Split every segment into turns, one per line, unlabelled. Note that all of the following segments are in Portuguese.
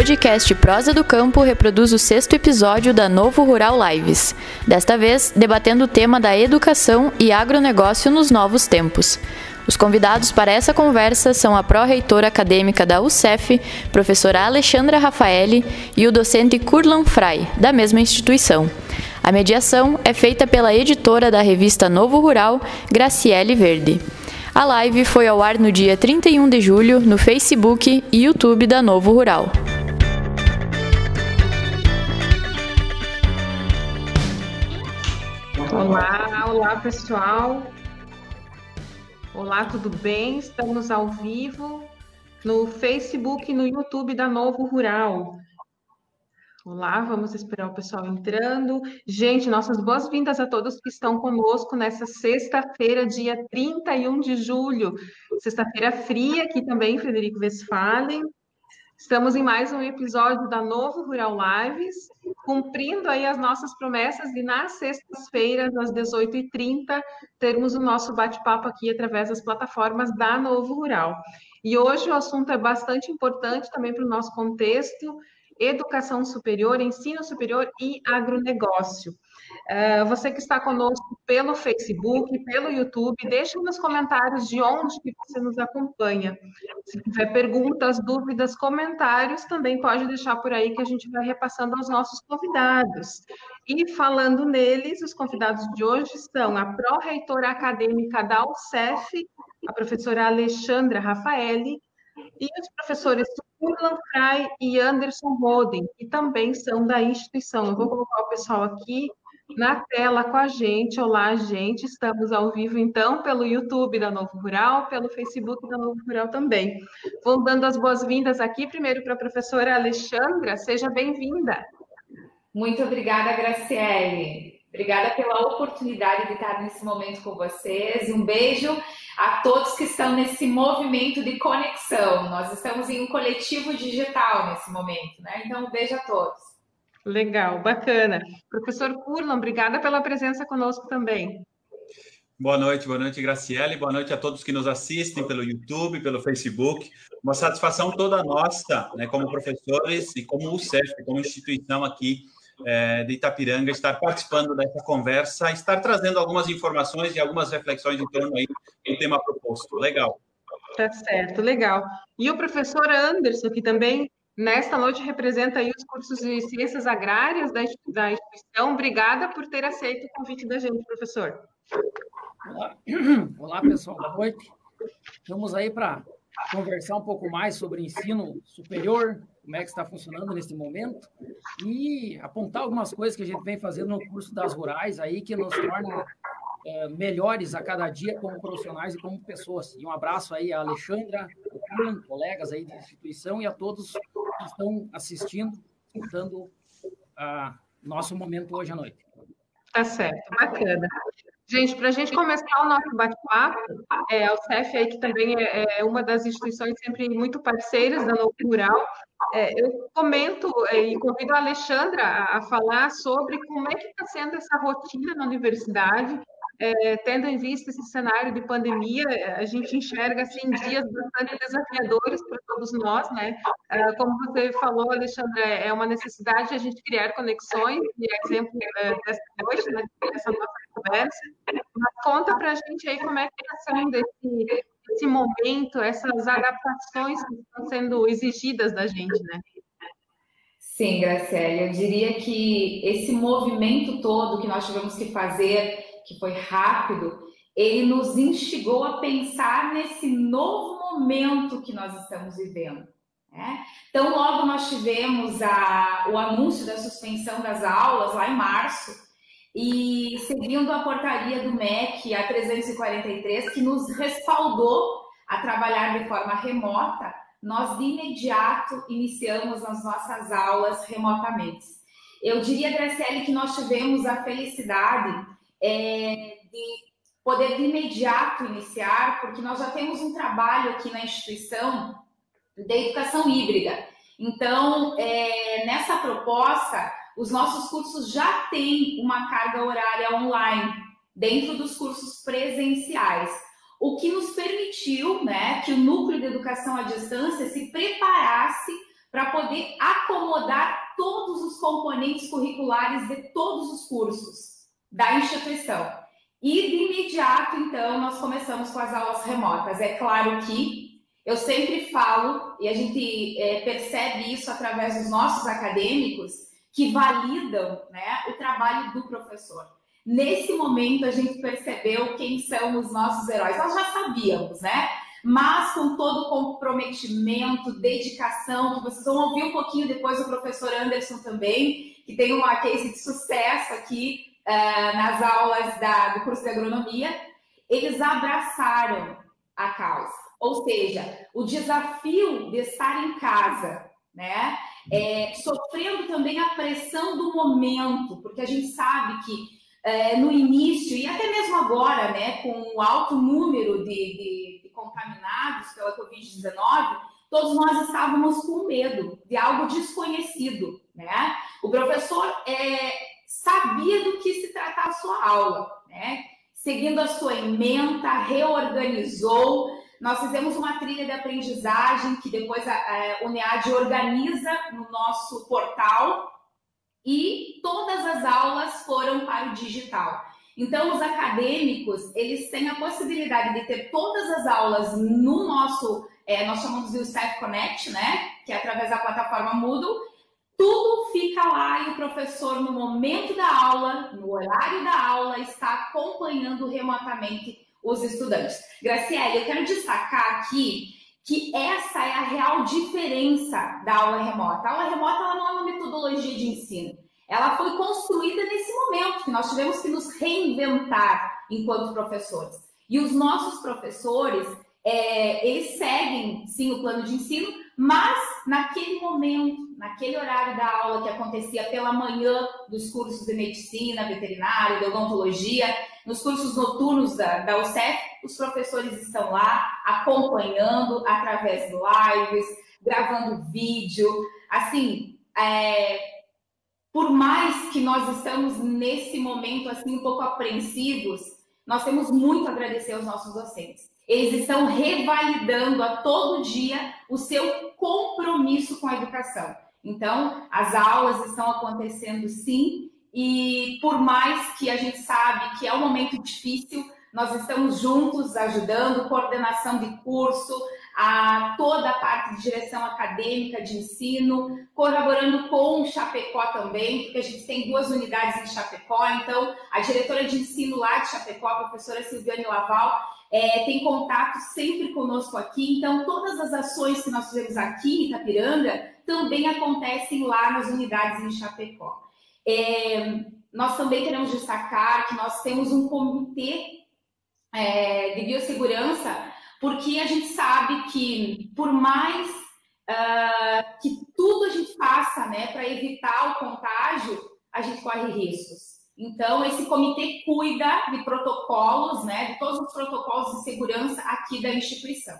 podcast Prosa do Campo reproduz o sexto episódio da Novo Rural Lives. Desta vez, debatendo o tema da educação e agronegócio nos novos tempos. Os convidados para essa conversa são a pró-reitora acadêmica da UCEF, professora Alexandra Rafaeli, e o docente Kurlan Frey, da mesma instituição. A mediação é feita pela editora da revista Novo Rural, Graciele Verde. A live foi ao ar no dia 31 de julho no Facebook e YouTube da Novo Rural.
Olá, olá pessoal. Olá, tudo bem? Estamos ao vivo no Facebook e no YouTube da Novo Rural. Olá, vamos esperar o pessoal entrando. Gente, nossas boas-vindas a todos que estão conosco nessa sexta-feira, dia 31 de julho. Sexta-feira fria aqui também, Frederico Westphalen. Estamos em mais um episódio da Novo Rural Lives, cumprindo aí as nossas promessas de nas sextas-feiras, às 18h30, termos o nosso bate-papo aqui através das plataformas da Novo Rural. E hoje o assunto é bastante importante também para o nosso contexto, educação superior, ensino superior e agronegócio. Uh, você que está conosco pelo Facebook, pelo YouTube, deixe nos comentários de onde que você nos acompanha. Se tiver perguntas, dúvidas, comentários, também pode deixar por aí que a gente vai repassando aos nossos convidados. E falando neles, os convidados de hoje são a pró-reitora acadêmica da UCEF, a professora Alexandra Rafaeli, e os professores Urlan Fry e Anderson Roden, que também são da instituição. Eu vou colocar o pessoal aqui na tela com a gente. Olá, gente. Estamos ao vivo, então, pelo YouTube da Novo Rural, pelo Facebook da Novo Rural também. Vou dando as boas-vindas aqui, primeiro para a professora Alexandra. Seja bem-vinda.
Muito obrigada, Graciele. Obrigada pela oportunidade de estar nesse momento com vocês. Um beijo a todos que estão nesse movimento de conexão. Nós estamos em um coletivo digital nesse momento, né? Então, um beijo a todos.
Legal, bacana. Professor Kurlan, obrigada pela presença conosco também.
Boa noite, boa noite, Graciele. Boa noite a todos que nos assistem pelo YouTube, pelo Facebook. Uma satisfação toda nossa, né, como professores e como o CEF, como instituição aqui é, de Itapiranga, estar participando dessa conversa, estar trazendo algumas informações e algumas reflexões em torno aí do tema proposto. Legal.
Tá certo, legal. E o professor Anderson, que também nesta noite representa os cursos de ciências agrárias da, da instituição. Obrigada por ter aceito o convite da gente, professor.
Olá, Olá pessoal, boa noite. Vamos aí para conversar um pouco mais sobre ensino superior, como é que está funcionando nesse momento e apontar algumas coisas que a gente vem fazendo no curso das rurais aí que nos torna é, melhores a cada dia como profissionais e como pessoas. E um abraço aí a Alexandra, colegas aí da instituição e a todos que estão assistindo, escutando a nosso momento hoje à noite.
Tá certo, bacana. Gente, para a gente começar o nosso bate-papo, é, o CEF aí, que também é, é uma das instituições sempre muito parceiras da Novo Rural, é, eu comento é, e convido a Alexandra a, a falar sobre como é que está sendo essa rotina na universidade, é, tendo em vista esse cenário de pandemia, a gente enxerga assim dias bastante desafiadores para todos nós, né? É, como você falou, Alexandre, é uma necessidade a gente criar conexões, e é exemplo é, dessa noite, né, dessa nossa conversa. Mas conta para a gente aí como é que está sendo esse, esse momento, essas adaptações que estão sendo exigidas da gente, né?
Sim, Graciela, eu diria que esse movimento todo que nós tivemos que fazer que foi rápido, ele nos instigou a pensar nesse novo momento que nós estamos vivendo. Né? Então, logo nós tivemos a, o anúncio da suspensão das aulas lá em março, e seguindo a portaria do MEC, a 343, que nos respaldou a trabalhar de forma remota, nós de imediato iniciamos as nossas aulas remotamente. Eu diria, Graciele, que nós tivemos a felicidade é, de poder de imediato iniciar, porque nós já temos um trabalho aqui na instituição de educação híbrida. Então, é, nessa proposta, os nossos cursos já têm uma carga horária online dentro dos cursos presenciais, o que nos permitiu né, que o núcleo de educação à distância se preparasse para poder acomodar todos os componentes curriculares de todos os cursos da instituição. E de imediato, então, nós começamos com as aulas remotas. É claro que eu sempre falo, e a gente é, percebe isso através dos nossos acadêmicos, que validam né, o trabalho do professor. Nesse momento, a gente percebeu quem são os nossos heróis. Nós já sabíamos, né? Mas com todo o comprometimento, dedicação, que vocês vão ouvir um pouquinho depois do professor Anderson também, que tem uma case de sucesso aqui uh, nas aulas da, do curso de agronomia, eles abraçaram a causa. Ou seja, o desafio de estar em casa, né? É, sofrendo também a pressão do momento, porque a gente sabe que é, no início, e até mesmo agora, né, com o alto número de, de, de contaminados pela Covid-19, todos nós estávamos com medo de algo desconhecido, né? O professor é, sabia do que se tratava a sua aula, né? Seguindo a sua ementa, reorganizou. Nós fizemos uma trilha de aprendizagem que depois a, a UNEAD organiza no nosso portal e todas as aulas foram para o digital. Então, os acadêmicos, eles têm a possibilidade de ter todas as aulas no nosso, é, nós chamamos de UCF Connect, né? Que é através da plataforma Moodle, tudo fica lá e o professor, no momento da aula, no horário da aula, está acompanhando remotamente os estudantes. Graciele, eu quero destacar aqui que essa é a real diferença da aula remota. A aula remota ela não é uma metodologia de ensino. Ela foi construída nesse momento que nós tivemos que nos reinventar enquanto professores. E os nossos professores, é, eles seguem, sim, o plano de ensino, mas naquele momento, naquele horário da aula que acontecia pela manhã dos cursos de medicina, veterinária, de odontologia, nos cursos noturnos da, da UCEF, os professores estão lá acompanhando através de lives, gravando vídeo. Assim, é, por mais que nós estamos nesse momento assim um pouco apreensivos, nós temos muito a agradecer aos nossos docentes. Eles estão revalidando a todo dia o seu compromisso com a educação. Então, as aulas estão acontecendo sim, e por mais que a gente sabe que é um momento difícil, nós estamos juntos ajudando, coordenação de curso, a toda a parte de direção acadêmica de ensino, colaborando com Chapecó também, porque a gente tem duas unidades em Chapecó, então a diretora de ensino lá de Chapecó, a professora Silviane Laval, é, tem contato sempre conosco aqui, então todas as ações que nós fizemos aqui em Itapiranga também acontecem lá nas unidades em Chapecó. É, nós também queremos destacar que nós temos um comitê é, de biossegurança porque a gente sabe que por mais uh, que tudo a gente faça né, para evitar o contágio, a gente corre riscos. Então, esse comitê cuida de protocolos, né, de todos os protocolos de segurança aqui da instituição.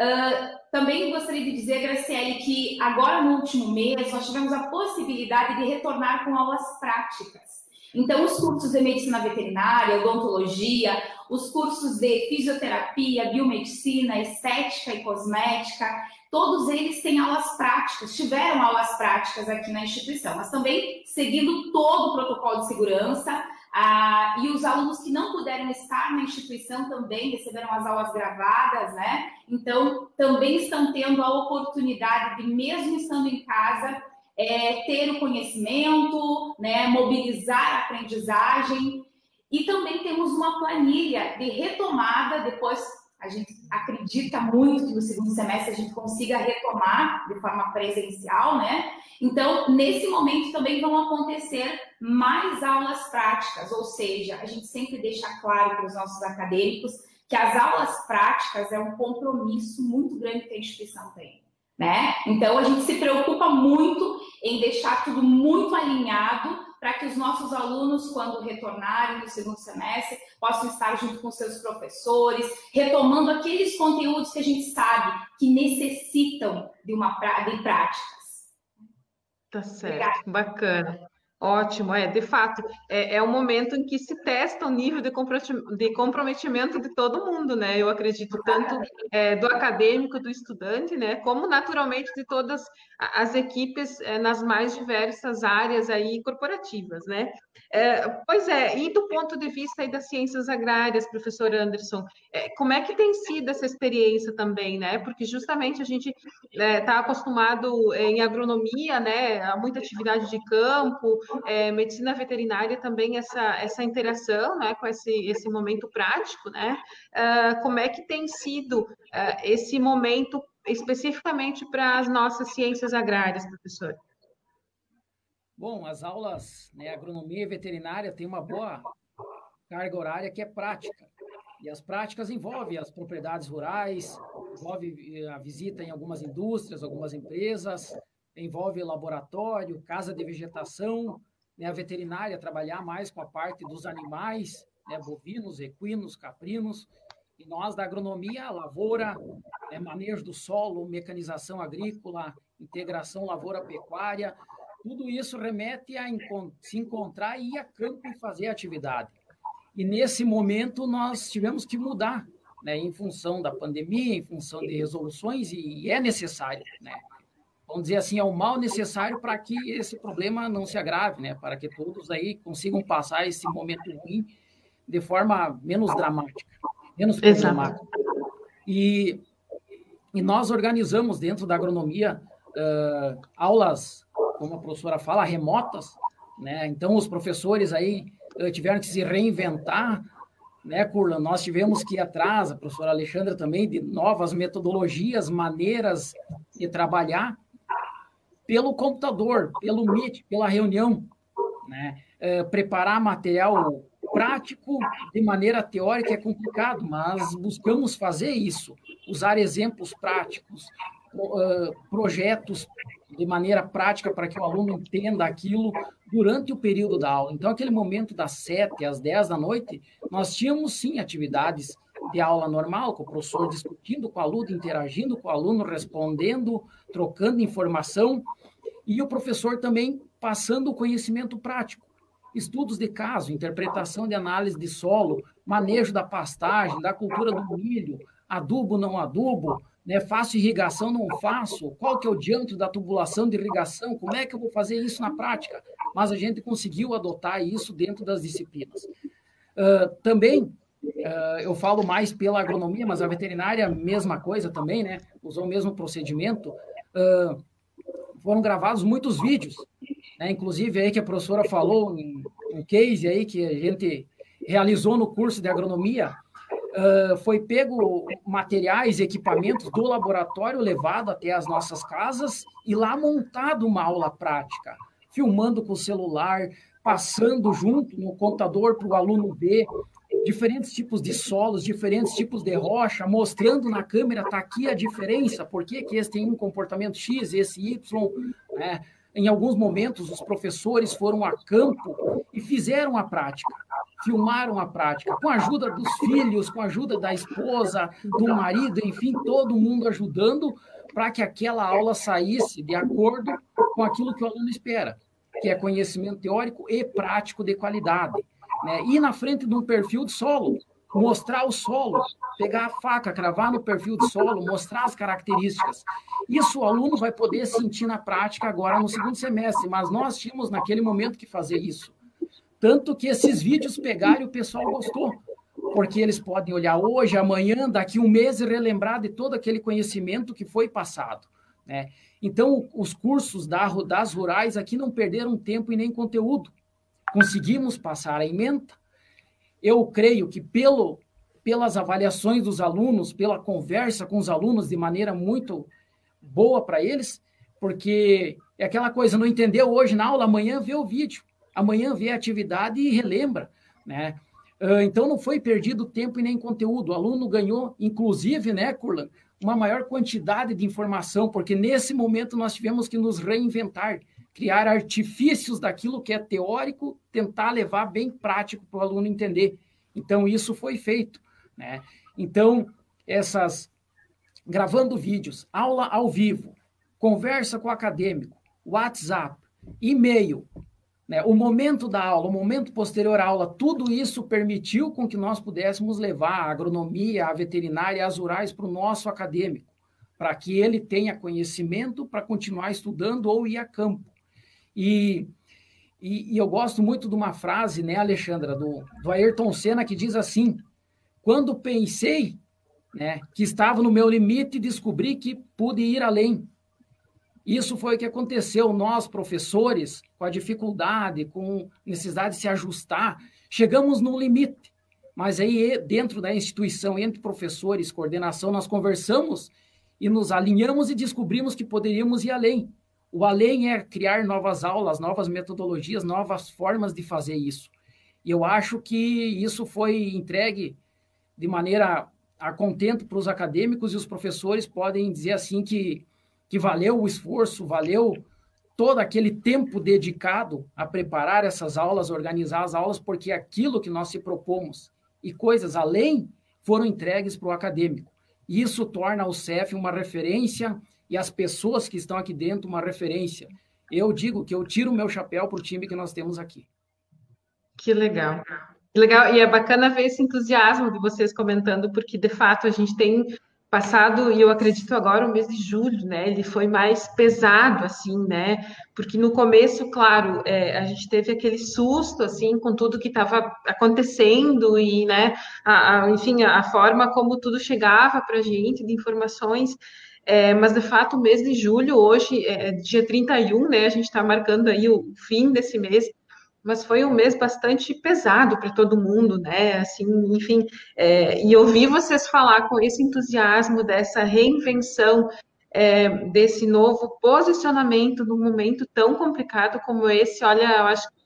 Uh, também gostaria de dizer, Graciele, que agora no último mês nós tivemos a possibilidade de retornar com aulas práticas. Então, os cursos de medicina veterinária, odontologia, os cursos de fisioterapia, biomedicina, estética e cosmética, todos eles têm aulas práticas, tiveram aulas práticas aqui na instituição, mas também seguindo todo o protocolo de segurança. Ah, e os alunos que não puderam estar na instituição também receberam as aulas gravadas, né? Então, também estão tendo a oportunidade de, mesmo estando em casa, é, ter o conhecimento, né, mobilizar a aprendizagem. E também temos uma planilha de retomada, depois a gente acredita muito que no segundo semestre a gente consiga retomar de forma presencial, né? Então, nesse momento também vão acontecer mais aulas práticas, ou seja, a gente sempre deixa claro para os nossos acadêmicos que as aulas práticas é um compromisso muito grande que a instituição tem. Né? Então a gente se preocupa muito em deixar tudo muito alinhado para que os nossos alunos, quando retornarem no segundo semestre, possam estar junto com seus professores, retomando aqueles conteúdos que a gente sabe que necessitam de uma de práticas.
Tá certo, Obrigada. bacana. Ótimo, é, de fato, é, é um momento em que se testa o nível de comprometimento de todo mundo, né? Eu acredito, tanto é, do acadêmico, do estudante, né? Como naturalmente de todas as equipes é, nas mais diversas áreas aí corporativas, né? É, pois é, e do ponto de vista aí das ciências agrárias, professor Anderson, é, como é que tem sido essa experiência também, né? Porque justamente a gente está acostumado em agronomia, né? A muita atividade de campo, é, medicina veterinária também essa, essa interação né, com esse, esse momento prático, né? Uh, como é que tem sido uh, esse momento especificamente para as nossas ciências agrárias, professor?
Bom, as aulas, né, agronomia e veterinária têm uma boa carga horária que é prática. E as práticas envolvem as propriedades rurais, envolve a visita em algumas indústrias, algumas empresas, envolve laboratório, casa de vegetação, né, a veterinária trabalhar mais com a parte dos animais, né, bovinos, equinos, caprinos, e nós da agronomia, lavoura, né, manejo do solo, mecanização agrícola, integração lavoura-pecuária, tudo isso remete a se encontrar e ir a campo e fazer atividade. E nesse momento nós tivemos que mudar, né, em função da pandemia, em função de resoluções, e é necessário, né? Vamos dizer assim, é o mal necessário para que esse problema não se agrave, né? Para que todos aí consigam passar esse momento ruim de forma menos dramática, menos problemática. E, e nós organizamos dentro da agronomia uh, aulas, como a professora fala, remotas, né? Então os professores aí uh, tiveram que se reinventar, né, Curlan? Nós tivemos que ir atrás, a professora Alexandra também, de novas metodologias, maneiras de trabalhar, pelo computador, pelo Meet, pela reunião, né? É, preparar material prático de maneira teórica é complicado, mas buscamos fazer isso, usar exemplos práticos, projetos de maneira prática para que o aluno entenda aquilo durante o período da aula. Então, aquele momento das 7 às 10 da noite, nós tínhamos sim atividades de aula normal, com o professor discutindo com o aluno, interagindo com o aluno, respondendo, trocando informação, e o professor também passando o conhecimento prático. Estudos de caso, interpretação de análise de solo, manejo da pastagem, da cultura do milho, adubo, não adubo, né? faço irrigação, não faço, qual que é o diâmetro da tubulação de irrigação, como é que eu vou fazer isso na prática? Mas a gente conseguiu adotar isso dentro das disciplinas. Uh, também, uh, eu falo mais pela agronomia, mas a veterinária, mesma coisa também, né? usou o mesmo procedimento. Uh, foram gravados muitos vídeos, né? inclusive aí que a professora falou, um, um case aí que a gente realizou no curso de agronomia, uh, foi pego materiais equipamentos do laboratório levado até as nossas casas e lá montado uma aula prática, filmando com o celular, passando junto no computador para o aluno ver diferentes tipos de solos, diferentes tipos de rocha, mostrando na câmera, está aqui a diferença, por que esse tem um comportamento X, esse Y, né? Em alguns momentos, os professores foram a campo e fizeram a prática, filmaram a prática, com a ajuda dos filhos, com a ajuda da esposa, do marido, enfim, todo mundo ajudando para que aquela aula saísse de acordo com aquilo que o aluno espera, que é conhecimento teórico e prático de qualidade né? ir na frente de um perfil de solo, mostrar o solo, pegar a faca, cravar no perfil de solo, mostrar as características. Isso o aluno vai poder sentir na prática agora no segundo semestre, mas nós tínhamos naquele momento que fazer isso. Tanto que esses vídeos pegaram e o pessoal gostou, porque eles podem olhar hoje, amanhã, daqui um mês e relembrar de todo aquele conhecimento que foi passado. Né? Então, os cursos das rurais aqui não perderam tempo e nem conteúdo conseguimos passar a emenda. Eu creio que pelo, pelas avaliações dos alunos, pela conversa com os alunos de maneira muito boa para eles, porque é aquela coisa, não entendeu hoje na aula, amanhã vê o vídeo, amanhã vê a atividade e relembra, né? Ah, então não foi perdido tempo e nem conteúdo. O aluno ganhou, inclusive, né, Curlan, uma maior quantidade de informação, porque nesse momento nós tivemos que nos reinventar criar artifícios daquilo que é teórico, tentar levar bem prático para o aluno entender. Então, isso foi feito. Né? Então, essas gravando vídeos, aula ao vivo, conversa com o acadêmico, WhatsApp, e-mail, né, o momento da aula, o momento posterior à aula, tudo isso permitiu com que nós pudéssemos levar a agronomia, a veterinária, as rurais para o nosso acadêmico, para que ele tenha conhecimento para continuar estudando ou ir a campo. E, e, e, eu gosto muito de uma frase, né, Alexandra, do, do Ayrton Senna, que diz assim: quando pensei né, que estava no meu limite, descobri que pude ir além. Isso foi o que aconteceu. Nós, professores, com a dificuldade, com necessidade de se ajustar, chegamos no limite. Mas aí, dentro da instituição, entre professores, coordenação, nós conversamos e nos alinhamos e descobrimos que poderíamos ir além. O além é criar novas aulas, novas metodologias, novas formas de fazer isso. E eu acho que isso foi entregue de maneira a contento para os acadêmicos e os professores podem dizer assim que que valeu o esforço, valeu todo aquele tempo dedicado a preparar essas aulas, organizar as aulas, porque aquilo que nós se propomos e coisas além foram entregues para o acadêmico. Isso torna o CEF uma referência e as pessoas que estão aqui dentro uma referência. Eu digo que eu tiro o meu chapéu para o time que nós temos aqui.
Que legal. Legal, e é bacana ver esse entusiasmo de vocês comentando, porque de fato a gente tem passado, e eu acredito agora, o mês de julho, né? Ele foi mais pesado, assim, né? Porque no começo, claro, é, a gente teve aquele susto, assim, com tudo que estava acontecendo e, né? A, a, enfim, a, a forma como tudo chegava para a gente, de informações. É, mas, de fato, o mês de julho, hoje, é dia 31, né? A gente está marcando aí o fim desse mês mas foi um mês bastante pesado para todo mundo, né? Assim, enfim, é, e ouvir vocês falar com esse entusiasmo dessa reinvenção, é, desse novo posicionamento num momento tão complicado como esse, olha, eu acho que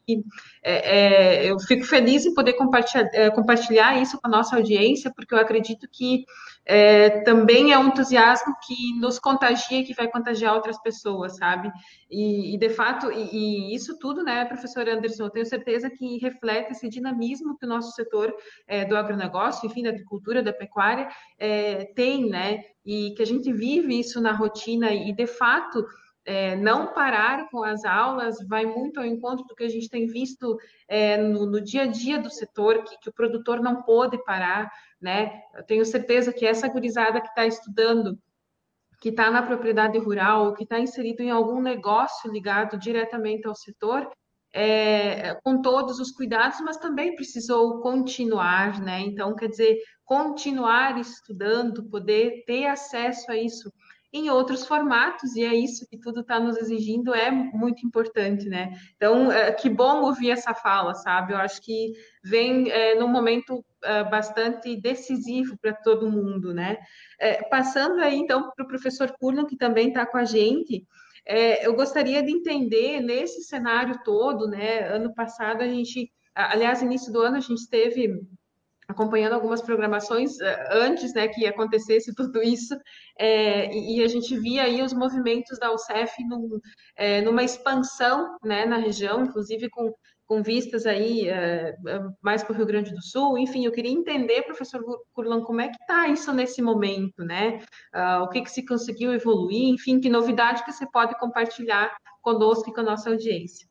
é, é eu fico feliz em poder compartilhar, é, compartilhar isso com a nossa audiência, porque eu acredito que é, também é um entusiasmo que nos contagia e que vai contagiar outras pessoas, sabe? E, e de fato, e, e, isso tudo, né, professor Anderson, eu tenho certeza que reflete esse dinamismo que o nosso setor é, do agronegócio, enfim, da agricultura, da pecuária, tem, né? E que a gente vive isso na rotina e, de fato, é, não parar com as aulas vai muito ao encontro do que a gente tem visto é, no, no, dia a dia do setor, que, que o produtor não pôde parar, né? Eu tenho certeza que essa gurizada que está estudando, que está na propriedade rural, que está inserido em algum negócio ligado diretamente ao setor, é, com todos os cuidados, mas também precisou continuar, né? Então, quer dizer, continuar estudando, poder ter acesso a isso em outros formatos, e é isso que tudo está nos exigindo, é muito importante, né? Então, é, que bom ouvir essa fala, sabe? Eu acho que vem é, num momento é, bastante decisivo para todo mundo, né? É, passando aí, então, para o professor Kurlan, que também está com a gente, é, eu gostaria de entender, nesse cenário todo, né? Ano passado, a gente, aliás, início do ano, a gente teve acompanhando algumas programações eh, antes né, que acontecesse tudo isso, é, e, a gente via aí os movimentos da UCEF num, é, numa expansão né, na região, inclusive com, com vistas aí é, mais para o Rio Grande do Sul. Enfim, eu queria entender, professor Curlan, como é que está isso nesse momento, né? Uh, o que, que se conseguiu evoluir, enfim, que novidade que você pode compartilhar conosco e com a nossa audiência.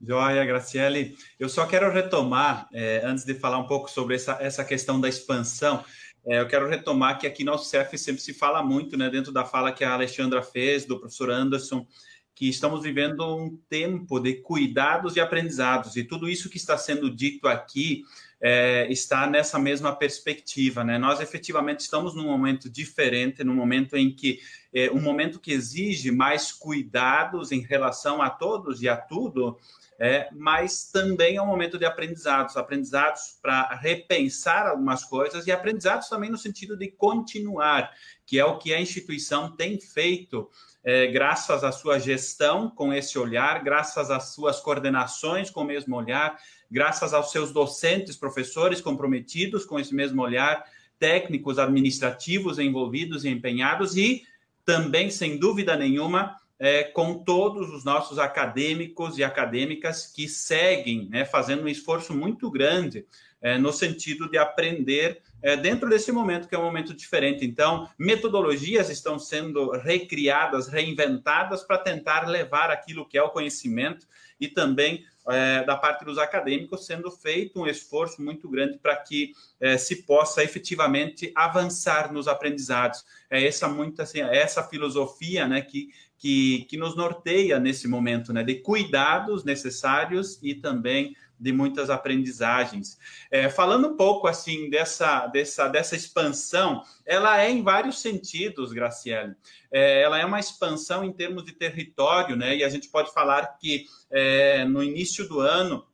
Joia, Graciele. Eu só quero retomar, é, antes de falar um pouco sobre essa, essa questão da expansão, é, eu quero retomar que aqui no CEF sempre se fala muito, né, dentro da fala que a Alexandra fez, do professor Anderson, que estamos vivendo um tempo de cuidados e aprendizados, e tudo isso que está sendo dito aqui é, está nessa mesma perspectiva, né? Nós efetivamente estamos num momento diferente, num momento em que é um momento que exige mais cuidados em relação a todos e a tudo, é, mas também é um momento de aprendizados aprendizados para repensar algumas coisas e aprendizados também no sentido de continuar, que é o que a instituição tem feito. É, graças à sua gestão com esse olhar, graças às suas coordenações com o mesmo olhar, graças aos seus docentes, professores comprometidos com esse mesmo olhar, técnicos administrativos envolvidos e empenhados e também, sem dúvida nenhuma, é, com todos os nossos acadêmicos e acadêmicas que seguem né, fazendo um esforço muito grande é, no sentido de aprender é, dentro desse momento, que é um momento diferente. Então, metodologias estão sendo recriadas, reinventadas para tentar levar aquilo que é o conhecimento e também é, da parte dos acadêmicos, sendo feito um esforço muito grande para que é, se possa efetivamente avançar nos aprendizados. É essa muito assim, é essa filosofia, né, que, que, que nos norteia nesse momento, né, de cuidados necessários e também de muitas aprendizagens. É, falando um pouco assim dessa, dessa, dessa expansão, ela é em vários sentidos, Graciele. É, ela é uma expansão em termos de território, né? E a gente pode falar que é, no início do ano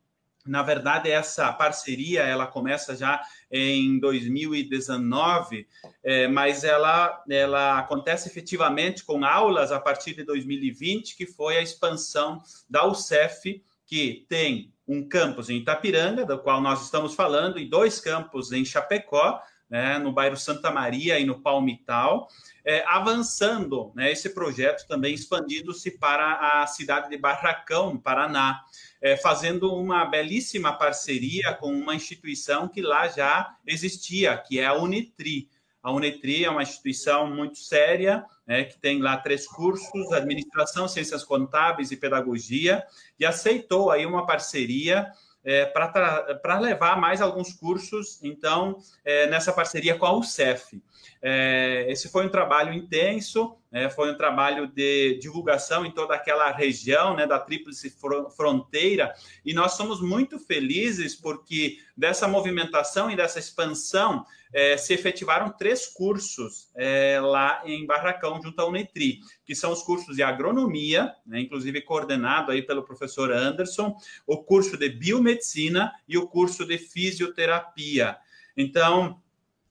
na verdade, essa parceria ela começa já em 2019, é, mas ela, ela acontece efetivamente com aulas a partir de 2020, que foi a expansão da UCEF, que tem um campus em Itapiranga, do qual nós estamos falando, e dois campos em Chapecó, né, no bairro Santa Maria e no Palmital, é, avançando né, esse projeto também expandindo-se para a cidade de Barracão, no Paraná, é, fazendo uma belíssima parceria com uma instituição que lá já existia, que é a Unitri. A Unitri é uma instituição muito séria, né, que tem lá três cursos, administração, ciências contábeis e pedagogia, e aceitou aí uma parceria é, para levar mais alguns cursos, então, é, nessa parceria com a UCEF. É, esse foi um trabalho intenso, né, foi um trabalho de divulgação em toda aquela região né, da Tríplice Fronteira, e nós somos muito felizes porque dessa movimentação e dessa expansão é, se efetivaram três cursos é, lá em Barracão, junto à Unetri, que são os cursos de agronomia, né, inclusive coordenado aí pelo professor Anderson, o curso de biomedicina e o curso de fisioterapia. Então,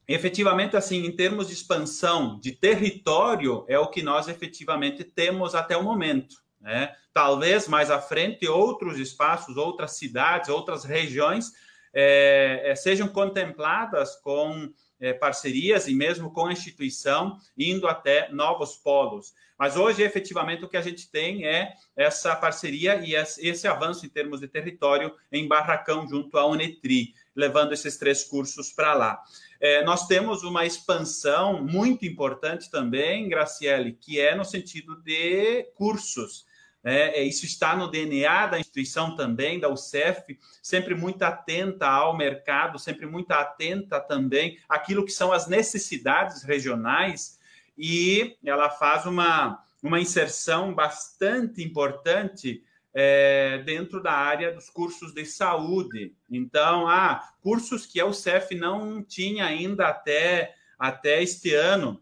efetivamente, assim, em termos de expansão de território, é o que nós efetivamente temos até o momento. Né? Talvez mais à frente outros espaços, outras cidades, outras regiões é, é, sejam contempladas com é, parcerias e mesmo com a instituição, indo até novos polos. Mas hoje, efetivamente, o que a gente tem é essa parceria e esse avanço em termos de território em Barracão, junto à Unetri, levando esses três cursos para lá. É, nós temos uma expansão muito importante também, Graciele, que é no sentido de cursos. É, é, isso está no DNA da instituição também, da UCEF, sempre muito atenta ao mercado, sempre muito atenta também àquilo que são as necessidades regionais, e ela faz uma, uma inserção bastante importante é, dentro da área dos cursos de saúde. Então, há cursos que a UCEF não tinha ainda até, até este ano.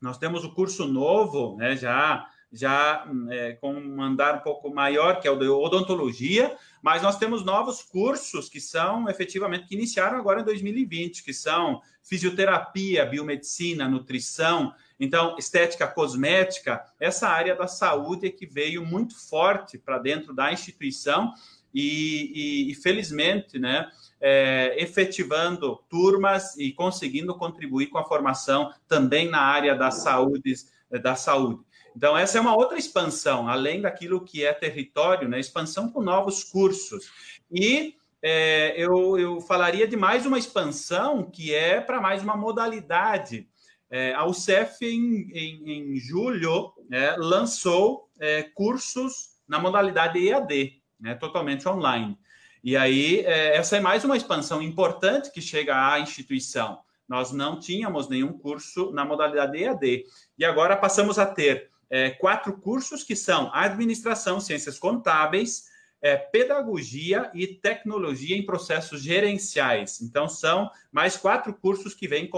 Nós temos o curso novo, né, já já é, com um andar um pouco maior, que é o de odontologia, mas nós temos novos cursos que são efetivamente que iniciaram agora em 2020, que são fisioterapia, biomedicina, nutrição, então estética cosmética, essa área da saúde é que veio muito forte para dentro da instituição e, e, e felizmente, né, é, efetivando turmas e conseguindo contribuir com a formação também na área da saúde, da saúde. Então, essa é uma outra expansão, além daquilo que é território, né? Expansão com novos cursos. E é, eu, eu falaria de mais uma expansão que é para mais uma modalidade. É, a UCEF, em, em, em julho, é, lançou é, cursos na modalidade EAD, né, totalmente online. E aí, é, essa é mais uma expansão importante que chega à instituição. Nós não tínhamos nenhum curso na modalidade EAD. E agora passamos a ter é, quatro cursos que são administração, ciências contábeis, é, pedagogia e tecnologia em processos gerenciais. Então, são mais quatro cursos que vêm,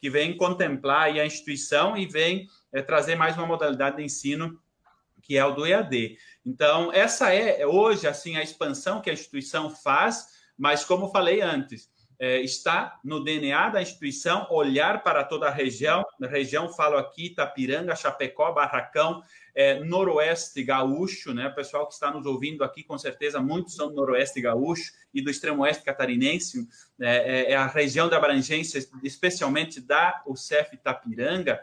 que vêm contemplar a instituição e vêm é, trazer mais uma modalidade de ensino que é o do EAD. Então, essa é hoje assim a expansão que a instituição faz, mas como falei antes, é, está no DNA da instituição olhar para toda a região. Região, falo aqui, Itapiranga, Chapecó, Barracão, é, Noroeste Gaúcho, né? O pessoal que está nos ouvindo aqui, com certeza, muitos são do Noroeste Gaúcho e do Extremo Oeste Catarinense. É, é, é a região da abrangência, especialmente da UCEF Itapiranga.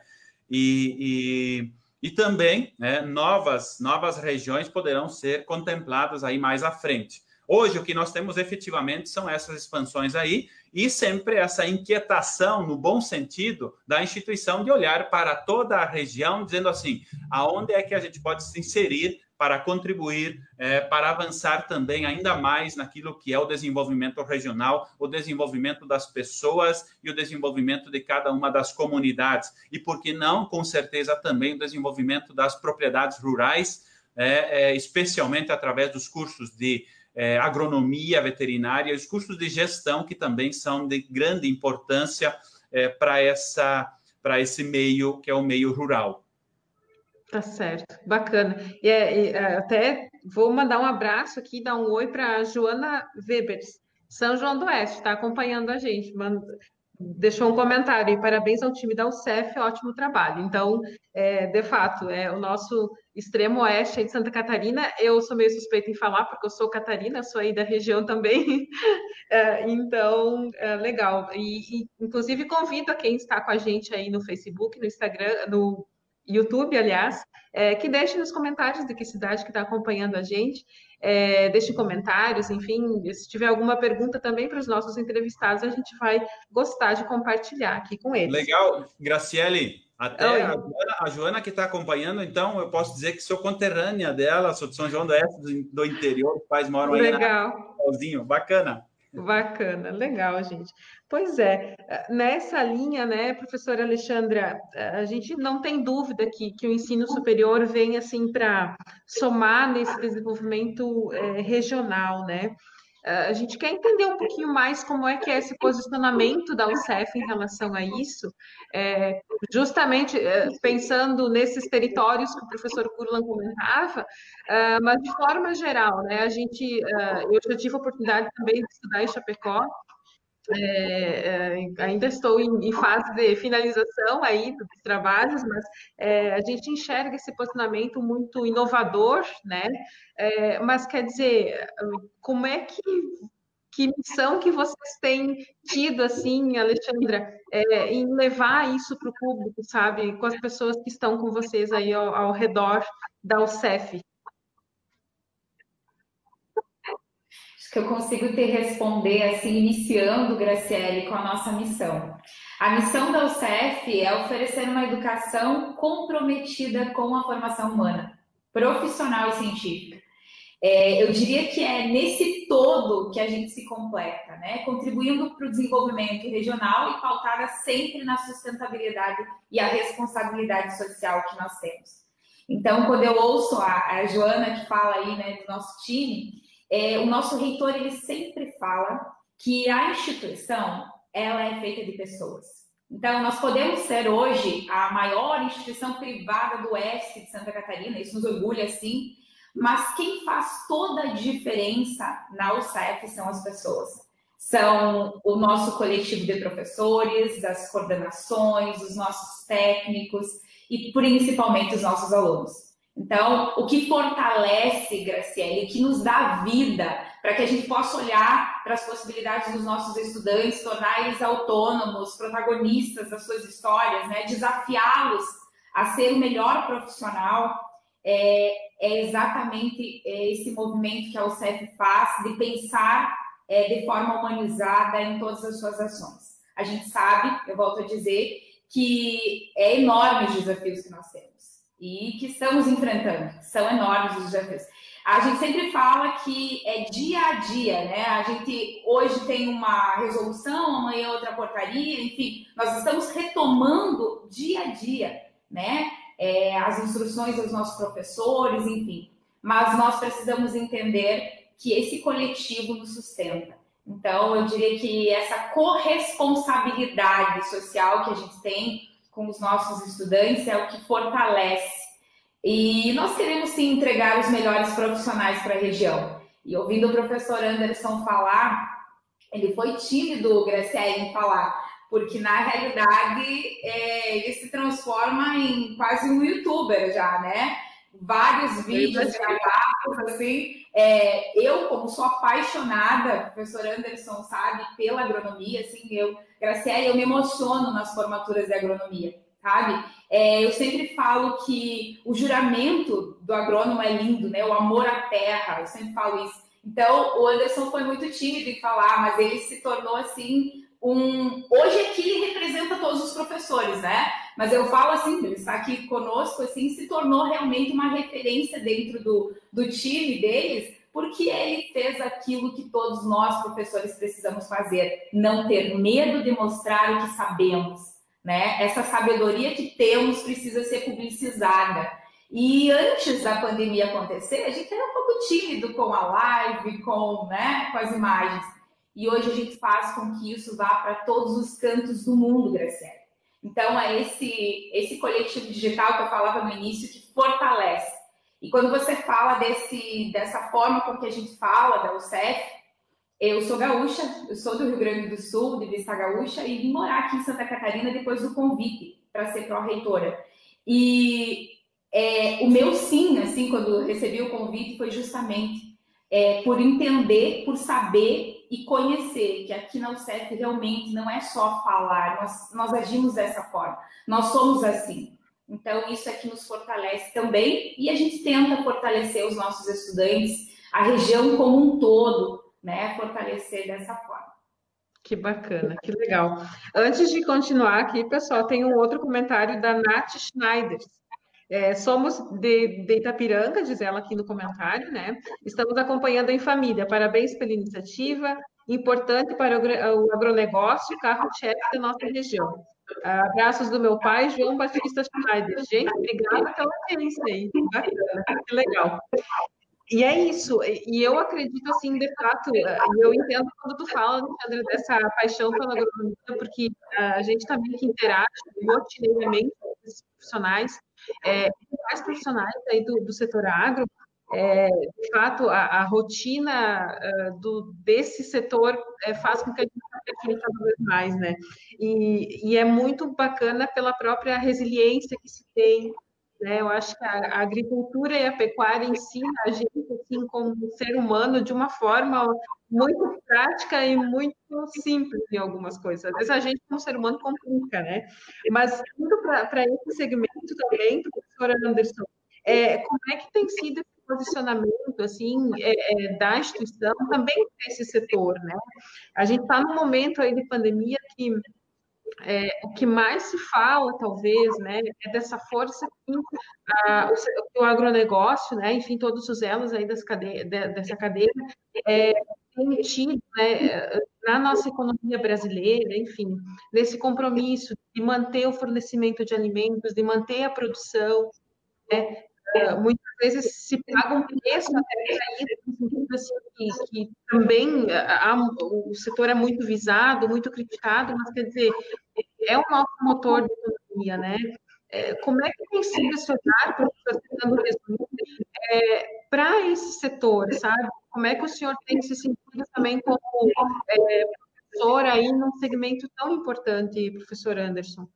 E, e, e também né, novas, novas regiões poderão ser contempladas aí mais à frente. Hoje, o que nós temos efetivamente são essas expansões aí, e sempre essa inquietação, no bom sentido, da instituição de olhar para toda a região, dizendo assim: aonde é que a gente pode se inserir para contribuir, é, para avançar também ainda mais naquilo que é o desenvolvimento regional, o desenvolvimento das pessoas e o desenvolvimento de cada uma das comunidades. E por que não, com certeza, também o desenvolvimento das propriedades rurais, é, é, especialmente através dos cursos de é, agronomia veterinária, os cursos de gestão, que também são de grande importância é, para essa para esse meio que é o meio rural.
Tá certo, bacana. E, é, e é, até vou mandar um abraço aqui, dar um oi para a Joana Webers, São João do Oeste, está acompanhando a gente. Manda, deixou um comentário e parabéns ao time da UCEF, ótimo trabalho. Então, é, de fato, é o nosso extremo oeste de Santa Catarina. Eu sou meio suspeita em falar, porque eu sou catarina, sou aí da região também. É, então, é legal. E, e, inclusive, convido a quem está com a gente aí no Facebook, no Instagram, no YouTube, aliás, é, que deixe nos comentários de que cidade que está acompanhando a gente é, deixe comentários, enfim, se tiver alguma pergunta também para os nossos entrevistados, a gente vai gostar de compartilhar aqui com eles.
Legal, Graciele, até a Joana, a Joana, que está acompanhando, então eu posso dizer que sou conterrânea dela, sou de São João do Oeste, do, interior, os pais moram
Legal. aí
na bacana.
Bacana, legal, gente. Pois é, nessa linha, né, professora Alexandra, a gente não tem dúvida que, que o ensino superior vem assim para somar nesse desenvolvimento é, regional, né? A gente quer entender um pouquinho mais como é que é esse posicionamento da UCEF em relação a isso, é, justamente é, pensando nesses territórios que o professor Kurlan comentava, é, mas de forma geral, né? A gente, eu já tive a oportunidade também de estudar em Chapecó, é, é, ainda estou em, em, fase de finalização aí dos trabalhos, mas é, a gente enxerga esse posicionamento muito inovador, né? É, mas quer dizer, como é que que missão que vocês têm tido, assim, Alexandra, é, em levar isso para o público, sabe? Com as pessoas que estão com vocês aí ao, ao redor da UCEF?
Que eu consigo te responder assim, iniciando, Graciele, com a nossa missão. A missão da UCF é oferecer uma educação comprometida com a formação humana, profissional e científica. É, eu diria que é nesse todo que a gente se completa, né? Contribuindo para o desenvolvimento regional e pautada sempre na sustentabilidade e a responsabilidade social que nós temos. Então, quando eu ouço a, a Joana que fala aí, né, do nosso time, é, o nosso reitor ele sempre fala que a instituição ela é feita de pessoas. Então, nós podemos ser hoje a maior instituição privada do oeste de Santa Catarina, isso nos orgulha sim, mas quem faz toda a diferença na UCF são as pessoas. São o nosso coletivo de professores, as coordenações, os nossos técnicos e principalmente os nossos alunos. Então, o que fortalece, Graciele, o que nos dá vida para que a gente possa olhar para as possibilidades dos nossos estudantes, tornar eles autônomos, protagonistas das suas histórias, né? desafiá-los a ser o melhor profissional, é, é exatamente é, esse movimento que a UCEF faz de pensar é, de forma humanizada em todas as suas ações. A gente sabe, eu volto a dizer, que é enorme os desafios que nós temos e que estamos enfrentando. São enormes os desafios. A gente sempre fala que é dia a dia, né? A gente hoje tem uma resolução, amanhã outra portaria, enfim, nós estamos retomando dia a dia, né? É, as instruções dos nossos professores, enfim. Mas nós precisamos entender que esse coletivo nos sustenta. Então, eu diria que essa corresponsabilidade social que a gente tem com os nossos estudantes é o que fortalece. E nós queremos sim entregar os melhores profissionais para a região. E ouvindo o professor Anderson falar, ele foi tímido, Graciela, em falar, porque na realidade é, ele se transforma em quase um youtuber já, né? Vários vídeos gravados, assim. É, eu, como sou apaixonada, o professor Anderson sabe, pela agronomia, assim, eu, Graciela, eu me emociono nas formaturas de agronomia, sabe? É, eu sempre falo que o juramento do agrônomo é lindo, né? O amor à terra, eu sempre falo isso. Então, o Anderson foi muito tímido em falar, mas ele se tornou assim um. Hoje aqui ele representa todos os professores, né? Mas eu falo assim, ele está aqui conosco, assim, se tornou realmente uma referência dentro do, do time deles, porque ele fez aquilo que todos nós, professores, precisamos fazer: não ter medo de mostrar o que sabemos. Né? Essa sabedoria que temos precisa ser publicizada. E antes da pandemia acontecer, a gente era um pouco tímido com a live, com, né, com as imagens. E hoje a gente faz com que isso vá para todos os cantos do mundo, Graciela. Então, é esse, esse coletivo digital que eu falava no início que fortalece. E quando você fala desse, dessa forma com que a gente fala da UCEF, eu sou gaúcha, eu sou do Rio Grande do Sul, de Vista Gaúcha, e vim morar aqui em Santa Catarina depois do convite para ser pró-reitora. E é, o meu sim, assim, quando recebi o convite, foi justamente é, por entender, por saber e conhecer que aqui na UCEF realmente não é só falar, nós, nós agimos dessa forma, nós somos assim. Então, isso é que nos fortalece também e a gente tenta fortalecer os nossos estudantes, a região como um todo, né? Fortalecer dessa forma.
Que bacana, que legal. Antes de continuar aqui, pessoal, tem um outro comentário da Nath Schneider. É, somos de, de Itapiranga, diz ela aqui no comentário, né? Estamos acompanhando em família. Parabéns pela iniciativa, importante para o agronegócio, carro-chefe da nossa região. Abraços do meu pai, João Batista Schneider. Gente, obrigada pela audiência aí. Que legal. E é isso, e eu acredito, assim, de fato, eu entendo quando tu fala, Alexandre, dessa paixão pela agronomia, porque a gente também que interage rotineiramente com esses profissionais, é, mais profissionais aí do, do setor agro, é, de fato, a, a rotina uh, do, desse setor é, faz com que a gente aperfeiçoe cada vez mais, né? E, e, é muito bacana pela própria resiliência que se tem, né? Eu acho que a, agricultura e a pecuária ensina a gente, assim, como ser humano, de uma forma muito prática e muito simples em algumas coisas. Às vezes a gente, como ser humano, complica, né? Mas indo para esse segmento também, professora Anderson, é, como é que tem sido posicionamento assim é, é, da instituição também esse setor, né? A gente está num momento aí de pandemia que é, o que mais se fala, talvez, né, é dessa força que a, o, o, agronegócio, né, enfim, todos os elos aí das cade dessa cadeia é, tem tido, né, na nossa economia brasileira, enfim, nesse compromisso de manter o fornecimento de alimentos, de manter a produção, né, muitas vezes se paga um preço até para isso, assim, que, que também há, o setor é muito visado, muito criticado, mas quer dizer, é o nosso motor de economia, né? É, como é que tem sido esse olhar, professor, tentando é, para esse setor, sabe? Como é que o senhor tem se sentido também como é, professor aí num segmento tão importante, professor Anderson?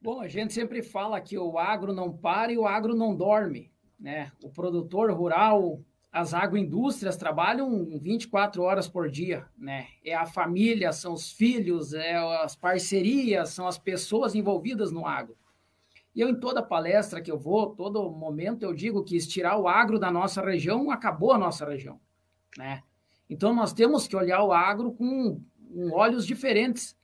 Bom, a gente sempre fala que o agro não para e o agro não dorme. Né? O produtor rural, as agroindústrias trabalham 24 horas por dia. Né? É a família, são os filhos, é as parcerias, são as pessoas envolvidas no agro. E eu, em toda palestra que eu vou, todo momento, eu digo que estirar o agro da nossa região, acabou a nossa região. Né? Então, nós temos que olhar o agro com, com olhos diferentes.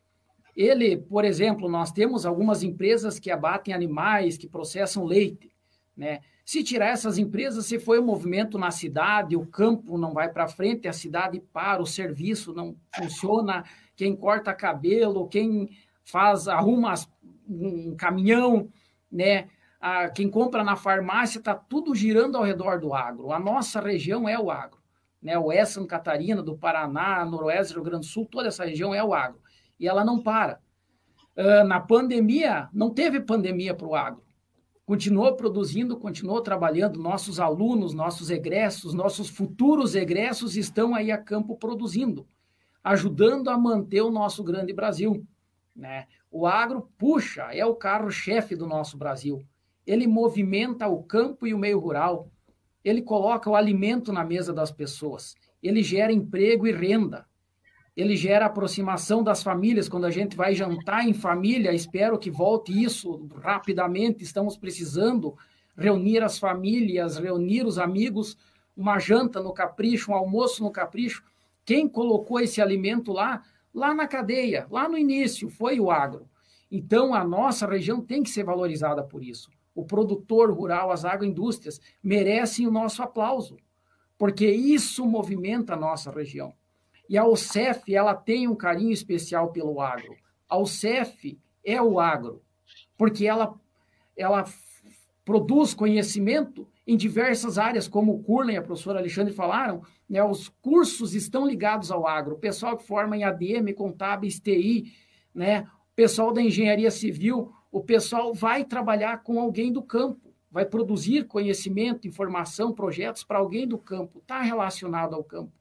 Ele, por exemplo, nós temos algumas empresas que abatem animais, que processam leite, né? Se tirar essas empresas, se foi um movimento na cidade, o campo não vai para frente, a cidade para, o serviço não funciona, quem corta cabelo, quem faz, arruma um caminhão, né? Quem compra na farmácia, está tudo girando ao redor do agro. A nossa região é o agro. Né? Oeste Santa Catarina, do Paraná, Noroeste, Rio Grande do Sul, toda essa região é o agro e ela não para. Uh, na pandemia, não teve pandemia para o agro. Continuou produzindo, continuou trabalhando. Nossos alunos, nossos egressos, nossos futuros egressos estão aí a campo produzindo, ajudando a manter o nosso grande Brasil. Né? O agro puxa, é o carro-chefe do nosso Brasil. Ele movimenta o campo e o meio rural. Ele coloca o alimento na mesa das pessoas. Ele gera emprego e renda ele gera aproximação das famílias. Quando a gente vai jantar em família, espero que volte isso rapidamente. Estamos precisando reunir as famílias, reunir os amigos, uma janta no capricho, um almoço no capricho. Quem colocou esse alimento lá? Lá na cadeia, lá no início, foi o agro. Então, a nossa região tem que ser valorizada por isso. O produtor rural, as agroindústrias, merecem o nosso aplauso, porque isso movimenta a nossa região. E a OCEF, ela tem um carinho especial pelo agro. A OCEF é o agro, porque ela, ela produz conhecimento em diversas áreas, como o Curlen e a professora Alexandre falaram, né, os cursos estão ligados ao agro. O pessoal que forma em ADM, contábeis, TI, né, o pessoal da engenharia civil, o pessoal vai trabalhar com alguém do campo, vai produzir conhecimento, informação, projetos para alguém do campo, está relacionado ao campo.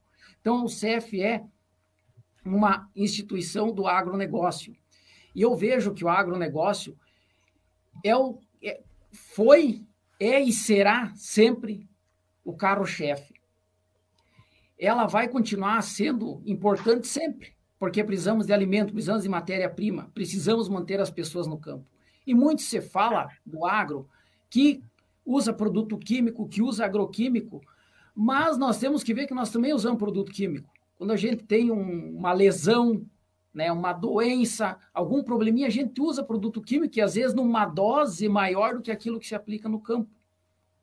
Então, o CEF é uma instituição do agronegócio. E eu vejo que o agronegócio é o, é, foi, é e será sempre o carro-chefe. Ela vai continuar sendo importante sempre, porque precisamos de alimento, precisamos de matéria-prima, precisamos manter as pessoas no campo. E muito se fala do agro que usa produto químico, que usa agroquímico, mas nós temos que ver que nós também usamos produto químico. Quando a gente tem um, uma lesão, né, uma doença, algum probleminha, a gente usa produto químico e às vezes numa dose maior do que aquilo que se aplica no campo,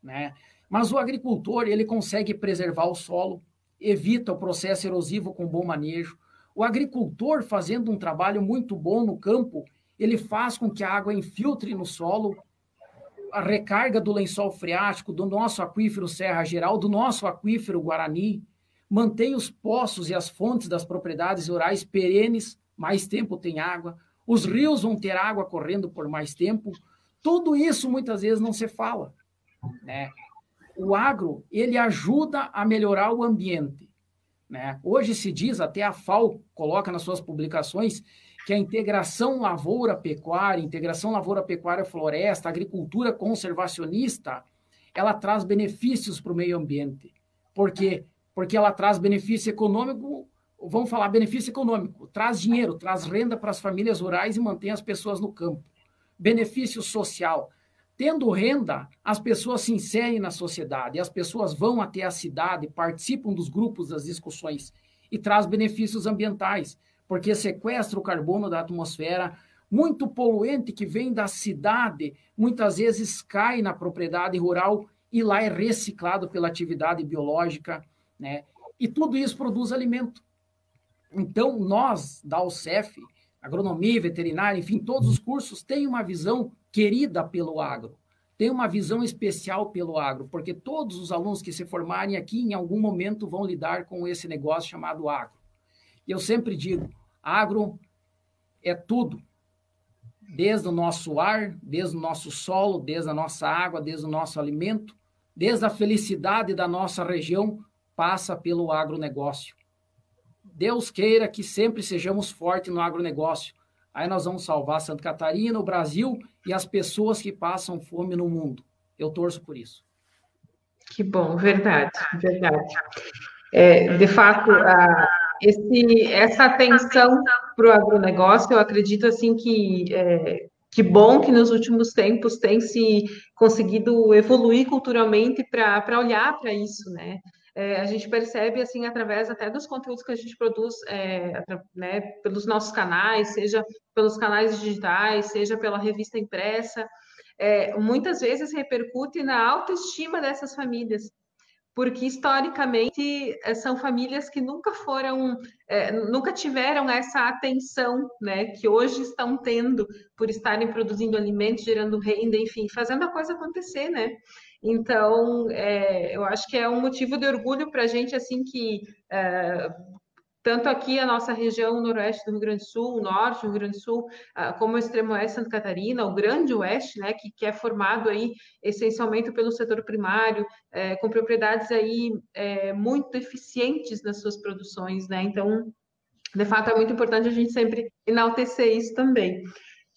né? Mas o agricultor, ele consegue preservar o solo, evita o processo erosivo com bom manejo. O agricultor fazendo um trabalho muito bom no campo, ele faz com que a água infiltre no solo, a recarga do lençol freático, do nosso aquífero Serra Geral, do nosso aquífero Guarani, mantém os poços e as fontes das propriedades rurais perenes, mais tempo tem água, os rios vão ter água correndo por mais tempo. Tudo isso muitas vezes não se fala. Né? O agro ele ajuda a melhorar o ambiente. Né? Hoje se diz, até a FAO coloca nas suas publicações, que a integração lavoura-pecuária, integração lavoura-pecuária-floresta, agricultura conservacionista, ela traz benefícios para o meio ambiente. Porque porque ela traz benefício econômico, vamos falar benefício econômico, traz dinheiro, traz renda para as famílias rurais e mantém as pessoas no campo. Benefício social. Tendo renda, as pessoas se inserem na sociedade, as pessoas vão até a cidade, participam dos grupos, das discussões e traz benefícios ambientais, porque sequestra o carbono da atmosfera, muito poluente que vem da cidade, muitas vezes cai na propriedade rural e lá é reciclado pela atividade biológica né? E tudo isso produz alimento. Então, nós, da UCEF, agronomia, veterinária, enfim, todos os cursos têm uma visão querida pelo agro, tem uma visão especial pelo agro, porque todos os alunos que se formarem aqui, em algum momento, vão lidar com esse negócio chamado agro. E eu sempre digo, agro é tudo, desde o nosso ar, desde o nosso solo, desde a nossa água, desde o nosso alimento, desde a felicidade da nossa região, passa pelo agronegócio. Deus queira que sempre sejamos fortes no agronegócio. Aí nós vamos salvar Santa Catarina, o Brasil e as pessoas que passam fome no mundo. Eu torço por isso.
Que bom, verdade, verdade. É, de fato, a, esse, essa atenção para o agronegócio, eu acredito assim que é, que bom que nos últimos tempos tem se conseguido evoluir culturalmente para olhar para isso, né? é, a gente percebe assim através até dos conteúdos que a gente produz é, né, pelos nossos canais, seja pelos canais digitais, seja pela revista impressa, é, muitas vezes repercute na autoestima dessas famílias, porque historicamente é, são famílias que nunca foram, é, nunca tiveram essa atenção, né, que hoje estão tendo por estarem produzindo alimentos, gerando renda, enfim, fazendo a coisa acontecer, né? Então, é, eu acho que é um motivo de orgulho para a gente, assim, que é, tanto aqui a nossa região noroeste do Rio Grande do Sul, norte do Rio Grande do Sul, ah, como o extremo oeste Santa Catarina, o grande oeste, né, que, que é formado aí essencialmente pelo setor primário, é, com propriedades aí é, muito eficientes nas suas produções, né, então, de fato, é muito importante a gente sempre enaltecer isso também.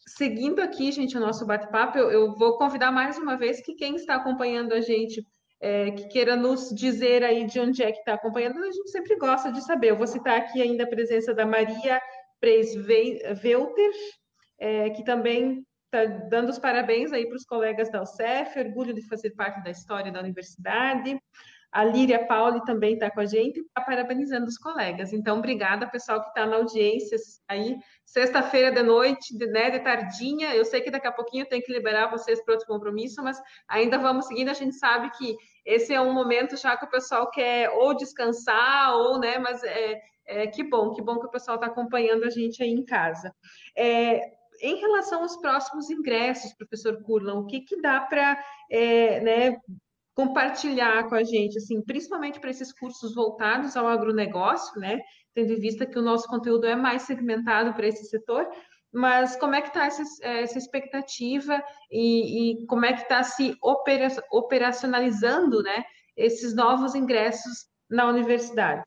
Seguindo aqui, gente, o nosso bate-papo, eu, eu, vou convidar mais uma vez que quem está acompanhando a gente, é, que queira nos dizer aí de onde é que está acompanhando, a gente sempre gosta de saber. Eu vou citar aqui ainda a presença da Maria Presvelter, é, que também está dando os parabéns aí para os colegas da UCEF, orgulho de fazer parte da história da universidade. A Líria Pauli também está com a gente e está parabenizando os colegas. Então, obrigada, pessoal que está na audiência aí. Sexta-feira de noite, de, né, de tardinha. Eu sei que daqui a pouquinho eu tenho que liberar vocês para outro compromisso, mas ainda vamos seguindo. A gente sabe que esse é um momento já que o pessoal quer ou descansar, ou, né, mas é, é que bom, que bom que o pessoal está acompanhando a gente aí em casa. É, em relação aos próximos ingressos, professor Kurlan, o que, que dá para é, né, compartilhar com a gente, assim, principalmente para esses cursos voltados ao agronegócio, né? Tendo em vista que o nosso conteúdo é mais segmentado para esse setor, mas como é que está essa, essa, expectativa e, e, como é que está se operacionalizando, né? Esses novos ingressos na universidade?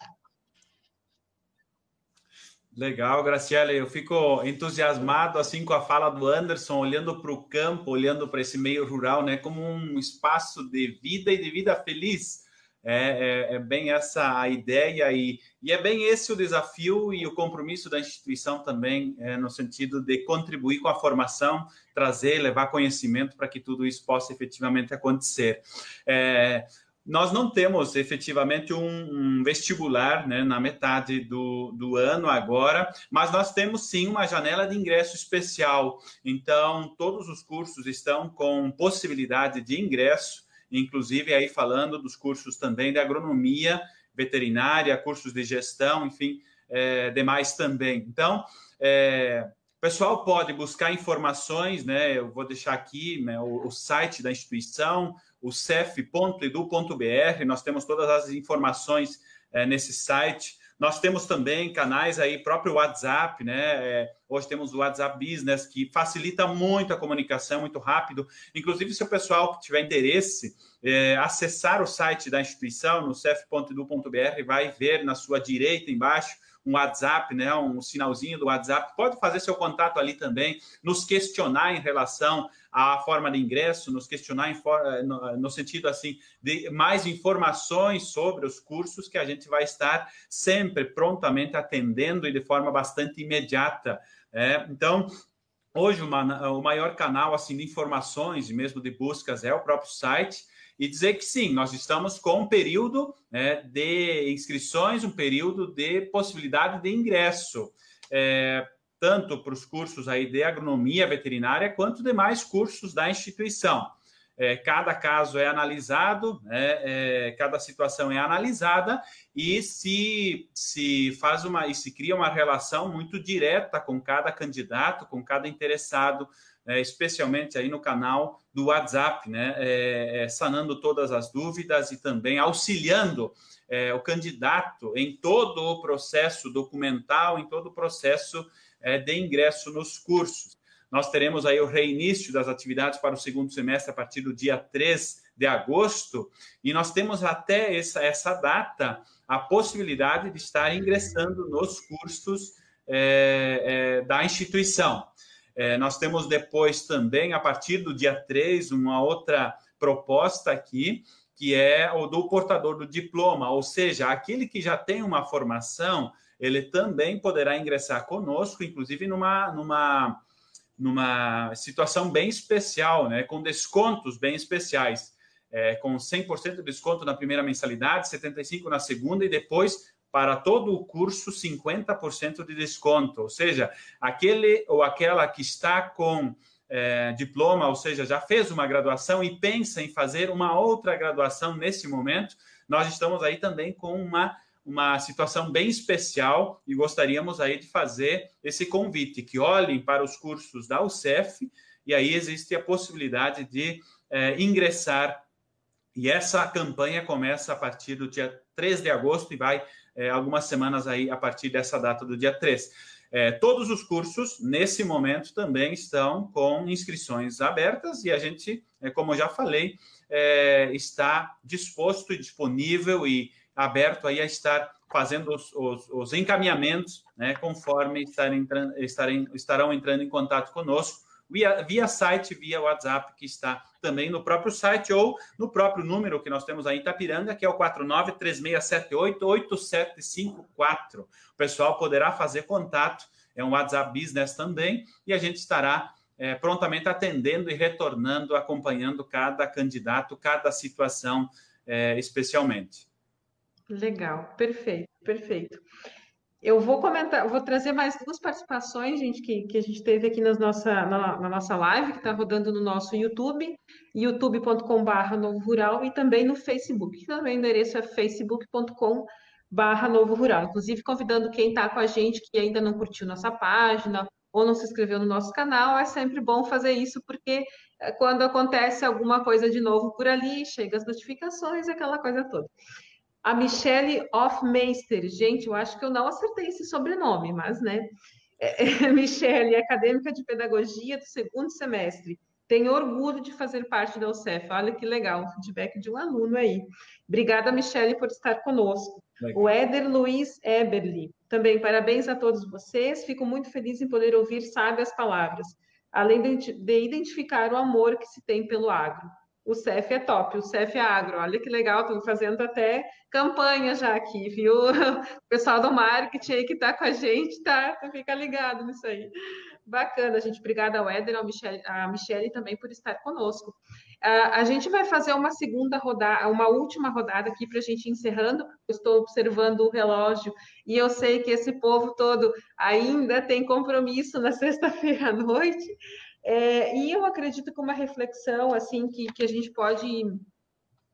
Legal, Graciele. Eu fico entusiasmado assim com a fala do Anderson, olhando para o campo, olhando para esse meio rural, né, como um espaço de vida e de vida feliz. É, é, é, bem essa a ideia e, e é bem esse o desafio e o compromisso da instituição também, é, no sentido de contribuir com a formação, trazer, levar conhecimento para que tudo isso possa efetivamente acontecer. É, nós não temos efetivamente um, um vestibular né, na metade do, do ano agora, mas nós temos sim uma janela de ingresso especial. Então, todos os cursos estão com possibilidade de ingresso, inclusive aí falando dos cursos também de agronomia, veterinária, cursos de gestão, enfim, é, demais também. Então, é, o pessoal pode buscar informações, né? Eu vou deixar aqui né, o, o site da instituição, o cef.edu.br, nós temos todas as informações é, nesse site. Nós temos também canais aí, próprio WhatsApp, né? É, hoje temos o WhatsApp Business, que facilita muito a comunicação, muito rápido. Inclusive, se o pessoal tiver interesse, é, acessar o site da instituição, no cef.edu.br, vai ver na sua direita embaixo um WhatsApp, né, um sinalzinho do WhatsApp, pode fazer seu contato ali também, nos questionar em relação à forma de ingresso, nos questionar eh, no, no sentido assim de mais informações sobre os cursos que a gente vai estar sempre prontamente atendendo e de forma bastante imediata. É, então, Hoje, uma, o maior canal assim, de informações e mesmo de buscas é o próprio site e dizer que sim, nós estamos com um período né, de inscrições, um período de possibilidade de ingresso, é, tanto para os cursos aí de agronomia veterinária quanto demais cursos da instituição. É, cada caso é analisado, né, é, cada situação é analisada e se, se faz uma e se cria uma relação muito direta com cada candidato, com cada interessado é, especialmente aí no canal do WhatsApp, né, é, é, sanando todas as dúvidas e também auxiliando é, o candidato em todo o processo documental, em todo o processo é, de ingresso nos cursos. Nós teremos aí o reinício das atividades para o segundo semestre a partir do dia 3 de agosto, e nós temos até essa, essa data a possibilidade de estar ingressando nos cursos é, da instituição. É, nós temos depois também, a partir do dia 3, uma outra proposta aqui, que é o do portador do diploma, ou seja, aquele que já tem uma formação, ele também poderá ingressar conosco, inclusive numa, numa, numa situação bem especial, né, com descontos bem especiais. É, com 100% de desconto na primeira mensalidade, 75% na segunda e depois para todo o curso 50% de desconto. Ou seja, aquele ou aquela que está com é, diploma, ou seja, já fez uma graduação e pensa em fazer uma outra graduação nesse momento, nós estamos aí também com uma, uma situação bem especial e gostaríamos aí de fazer esse convite, que olhem para os cursos da UCEF e aí existe a possibilidade de é, ingressar. E essa campanha começa a partir do dia 3 de agosto e vai é, algumas semanas aí a partir dessa data do dia 3. É, todos os cursos, nesse momento, também estão com inscrições abertas e a gente, é, como eu já falei, é, está disposto e disponível e aberto aí a estar fazendo os, os, os encaminhamentos, né, conforme estarem, estarem, estarão entrando em contato conosco via, via site, via WhatsApp, que está também no próprio site ou no próprio número que nós temos aí em Itapiranga, que é o 4936788754. O pessoal poderá fazer contato, é um WhatsApp Business também, e a gente estará é, prontamente atendendo e retornando, acompanhando cada candidato, cada situação é, especialmente.
Legal, perfeito, perfeito. Eu vou comentar, vou trazer mais duas participações, gente, que, que a gente teve aqui nas nossa, na, na nossa live, que está rodando no nosso YouTube, youtube.com.br Novo Rural, e também no Facebook, que também o endereço é facebook.com.br Novo Rural. Inclusive, convidando quem está com a gente, que ainda não curtiu nossa página, ou não se inscreveu no nosso canal, é sempre bom fazer isso, porque eh, quando acontece alguma coisa de novo por ali, chega as notificações, aquela coisa toda a Michelle Hofmeister. Gente, eu acho que eu não acertei esse sobrenome, mas, né? É, é, Michelle, acadêmica de pedagogia do segundo semestre. Tenho orgulho de fazer parte da UCEF. Olha que legal, um feedback de um aluno aí. Obrigada, Michelle, por estar conosco. Legal. O Éder Luiz Eberly. Também parabéns a todos vocês. Fico muito feliz em poder ouvir sábias palavras, além de identificar o amor que se tem pelo agro o CEF é top, o CEF é agro. Olha que legal, estão fazendo até campanha já aqui, viu? O pessoal do marketing aí que está com a gente, tá? Fica ligado nisso aí. Bacana, gente. Obrigada ao Éder, ao Michele, a Michelle também por estar conosco. Uh, a gente vai fazer uma segunda rodada, uma última rodada aqui para a gente encerrando. Eu estou observando o relógio e eu sei que esse povo todo ainda tem compromisso na sexta-feira à noite. É, e eu acredito que uma reflexão assim que, que a gente pode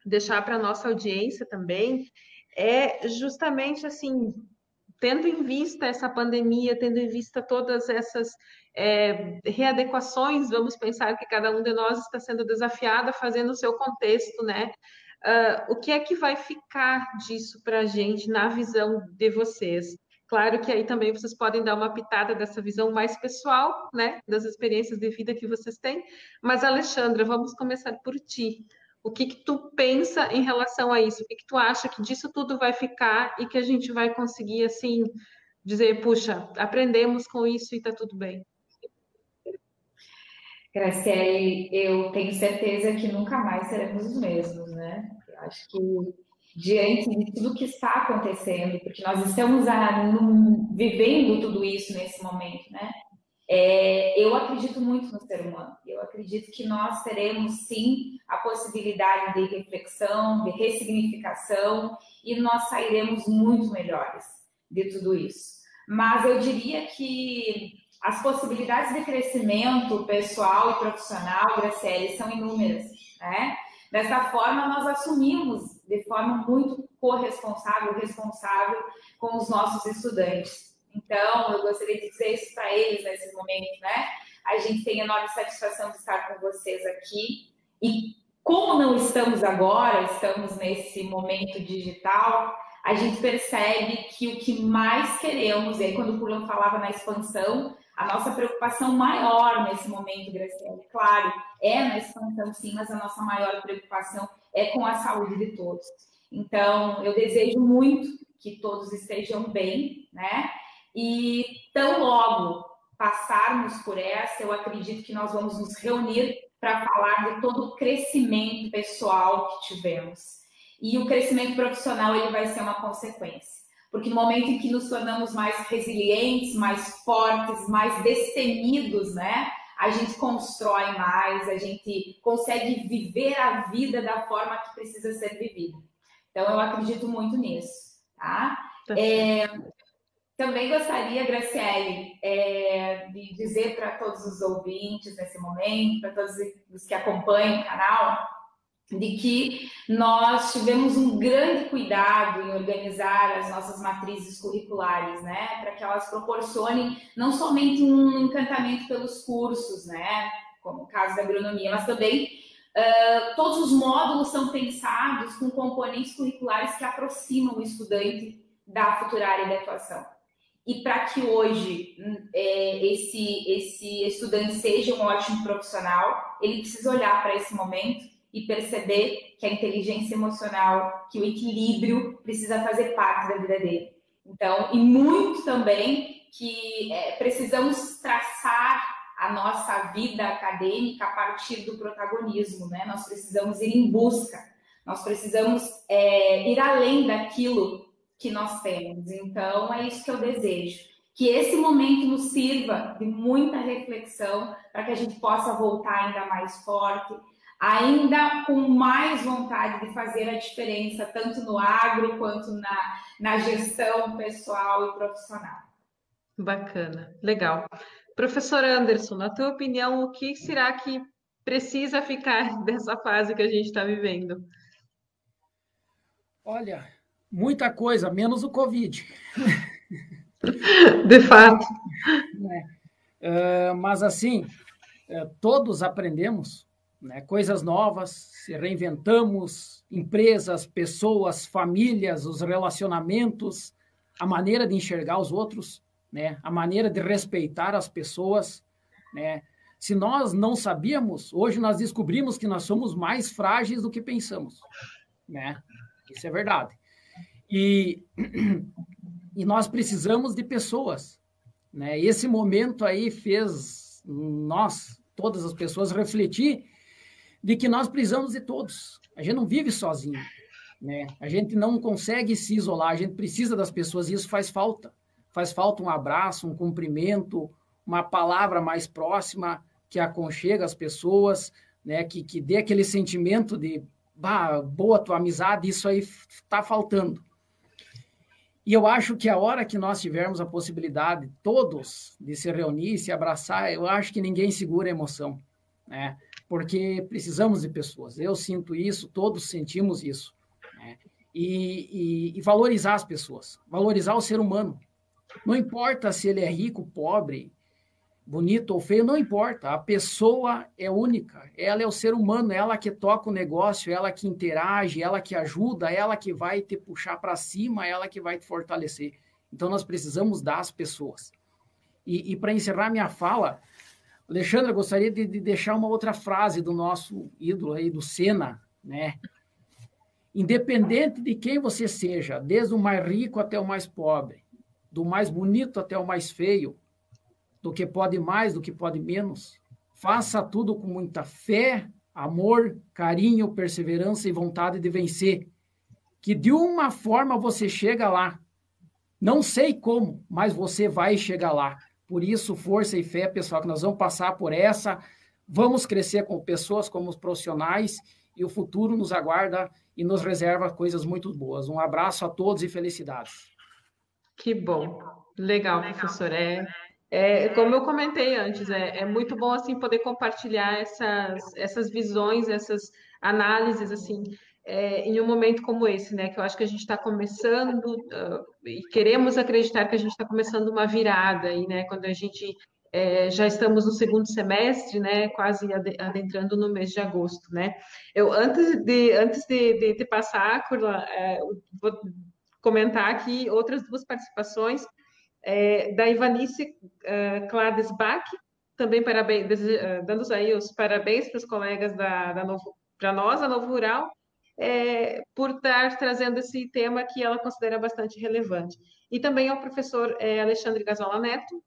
deixar para a nossa audiência também é justamente assim, tendo em vista essa pandemia, tendo em vista todas essas é, readequações, vamos pensar que cada um de nós está sendo desafiado a fazer no seu contexto, né? Uh, o que é que vai ficar disso para a gente na visão de vocês? Claro que aí também vocês podem dar uma pitada dessa visão mais pessoal, né, das experiências de vida que vocês têm. Mas, Alexandra, vamos começar por ti. O que, que tu pensa em relação a isso? O que, que tu acha que disso tudo vai ficar e que a gente vai conseguir, assim, dizer, puxa, aprendemos com isso e está tudo bem?
Graciele, eu tenho certeza que nunca mais seremos os mesmos, né? Eu acho que diante de tudo que está acontecendo, porque nós estamos a, vivendo tudo isso nesse momento, né? É, eu acredito muito no ser humano. Eu acredito que nós teremos sim a possibilidade de reflexão, de ressignificação e nós sairemos muito melhores de tudo isso. Mas eu diria que as possibilidades de crescimento pessoal e profissional, Graciele, são inúmeras, né? Dessa forma, nós assumimos de forma muito corresponsável, responsável com os nossos estudantes. Então, eu gostaria de dizer isso para eles nesse momento, né? A gente tem enorme satisfação de estar com vocês aqui. E como não estamos agora, estamos nesse momento digital, a gente percebe que o que mais queremos, e aí quando o Pulan falava na expansão, a nossa preocupação maior nesse momento, Graciela, claro, é na expansão sim, mas a nossa maior preocupação é com a saúde de todos. Então, eu desejo muito que todos estejam bem, né? E tão logo passarmos por essa, eu acredito que nós vamos nos reunir para falar de todo o crescimento pessoal que tivemos. E o crescimento profissional ele vai ser uma consequência. Porque no momento em que nos tornamos mais resilientes, mais fortes, mais destemidos, né? A gente constrói mais, a gente consegue viver a vida da forma que precisa ser vivida. Então, eu acredito muito nisso, tá? é, também gostaria, Graciele, é, de dizer para todos os ouvintes nesse momento, para todos os que acompanham o canal, de que nós tivemos um grande cuidado em organizar as nossas matrizes curriculares, né, para que elas proporcionem não somente um encantamento pelos cursos, né, como o caso da agronomia, mas também uh, todos os módulos são pensados com componentes curriculares que aproximam o estudante da futura área de atuação. E para que hoje é, esse, esse estudante seja um ótimo profissional, ele precisa olhar para esse momento e perceber que a inteligência emocional, que o equilíbrio precisa fazer parte da vida dele. Então, e muito também que é, precisamos traçar a nossa vida acadêmica a partir do protagonismo, né? Nós precisamos ir em busca, nós precisamos é, ir além daquilo que nós temos. Então, é isso que eu desejo. Que esse momento nos sirva de muita reflexão para que a gente possa voltar ainda mais forte, ainda com mais vontade de fazer a diferença, tanto no agro quanto na, na gestão pessoal e profissional.
Bacana, legal. Professor Anderson, na tua opinião, o que será que precisa ficar dessa fase que a gente está vivendo?
Olha, muita coisa, menos o Covid.
De fato.
É. Uh, mas assim, uh, todos aprendemos né, coisas novas, se reinventamos, empresas, pessoas, famílias, os relacionamentos, a maneira de enxergar os outros, né, a maneira de respeitar as pessoas, né. Se nós não sabíamos, hoje nós descobrimos que nós somos mais frágeis do que pensamos, né? Isso é verdade. E, e nós precisamos de pessoas. Né? Esse momento aí fez nós, todas as pessoas, refletir de que nós precisamos de todos. A gente não vive sozinho. Né? A gente não consegue se isolar, a gente precisa das pessoas e isso faz falta. Faz falta um abraço, um cumprimento, uma palavra mais próxima que aconchega as pessoas, né? que, que dê aquele sentimento de bah, boa tua amizade, isso aí está faltando. E eu acho que a hora que nós tivermos a possibilidade, todos, de se reunir, se abraçar, eu acho que ninguém segura a emoção, né? Porque precisamos de pessoas. Eu sinto isso, todos sentimos isso. Né? E, e, e valorizar as pessoas, valorizar o ser humano. Não importa se ele é rico, pobre, bonito ou feio, não importa. A pessoa é única. Ela é o ser humano, ela que toca o negócio, ela que interage, ela que ajuda, ela que vai te puxar para cima, ela que vai te fortalecer. Então nós precisamos das pessoas. E, e para encerrar minha fala, Alexandre, gostaria de, de, deixar uma outra frase do nosso ídolo aí, do Senna, né? Independente de quem você seja, desde o mais rico até o mais pobre, do mais bonito até o mais feio, do que pode mais, do que pode menos. Faça tudo com muita fé, amor, carinho, perseverança e vontade de vencer. Que de uma forma você chega lá. Não sei como, mas você vai chegar lá. Por isso, força e fé, pessoal, que nós vamos passar por essa. Vamos crescer com pessoas como profissionais e o futuro nos aguarda e nos reserva coisas muito boas. Um abraço a todos e felicidades.
Que bom. Legal, professor. É, é, como eu comentei antes, é, é, muito bom assim poder compartilhar essas, essas visões, essas análises assim é, em um momento como esse, né? Que eu acho que a gente está começando uh, e queremos acreditar que a gente está começando uma virada aí, né? Quando a gente é, já estamos no segundo semestre, né? Quase adentrando no mês de agosto, né? Eu antes de antes de, de, de passar, Curla, é, vou comentar aqui outras duas participações é, da Ivanice uh, Cladesbach, também parabéns, dando aí os parabéns para os colegas da, da Novo, para nós, a Novo Rural, é, por estar trazendo esse tema que ela considera bastante relevante. E também ao professor é, Alexandre Gasola Neto,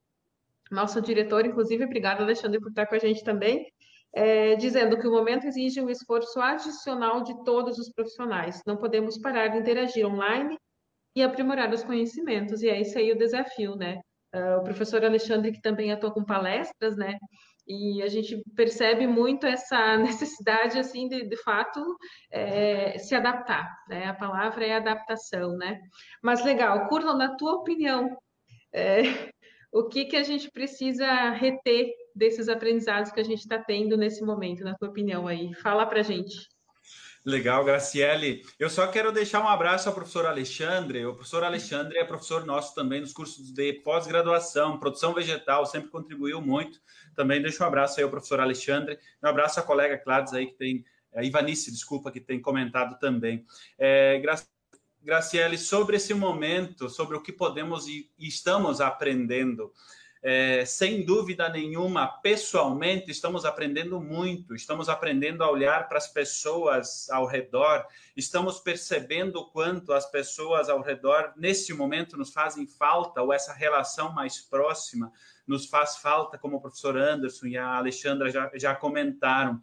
nosso diretor, inclusive, obrigado, Alexandre, por estar com a gente também, é, dizendo que o momento exige um esforço adicional de todos os profissionais. Não podemos parar de interagir online e aprimorar os conhecimentos, e é isso aí o desafio, né? Uh, o professor Alexandre, que também atua com palestras, né? E a gente percebe muito essa necessidade, assim, de, de fato, é, se adaptar, né? A palavra é adaptação, né? Mas legal, Curlon, na tua opinião, é, o que, que a gente precisa reter desses aprendizados que a gente está tendo nesse momento, na tua opinião aí? Fala para gente.
Legal, Graciele. Eu só quero deixar um abraço ao professor Alexandre. O professor Alexandre é professor nosso também nos cursos de pós-graduação, produção vegetal, sempre contribuiu muito. Também deixo um abraço aí ao professor Alexandre. Um abraço à colega Clades aí que tem, a Ivanice, desculpa, que tem comentado também. É, Graciele, sobre esse momento, sobre o que podemos e estamos aprendendo. É, sem dúvida nenhuma, pessoalmente, estamos aprendendo muito, estamos aprendendo a olhar para as pessoas ao redor, estamos percebendo o quanto as pessoas ao redor, nesse momento, nos fazem falta, ou essa relação mais próxima nos faz falta, como o professor Anderson e a Alexandra já, já comentaram.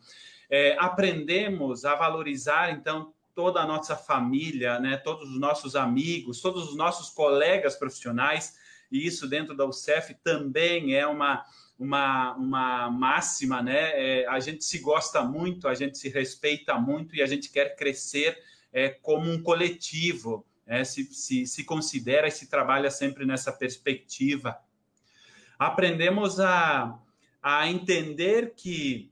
É, aprendemos a valorizar, então, toda a nossa família, né, todos os nossos amigos, todos os nossos colegas profissionais, e isso dentro da UCEF também é uma, uma, uma máxima, né? É, a gente se gosta muito, a gente se respeita muito e a gente quer crescer é, como um coletivo, é, se, se, se considera e se trabalha sempre nessa perspectiva. Aprendemos a, a entender que,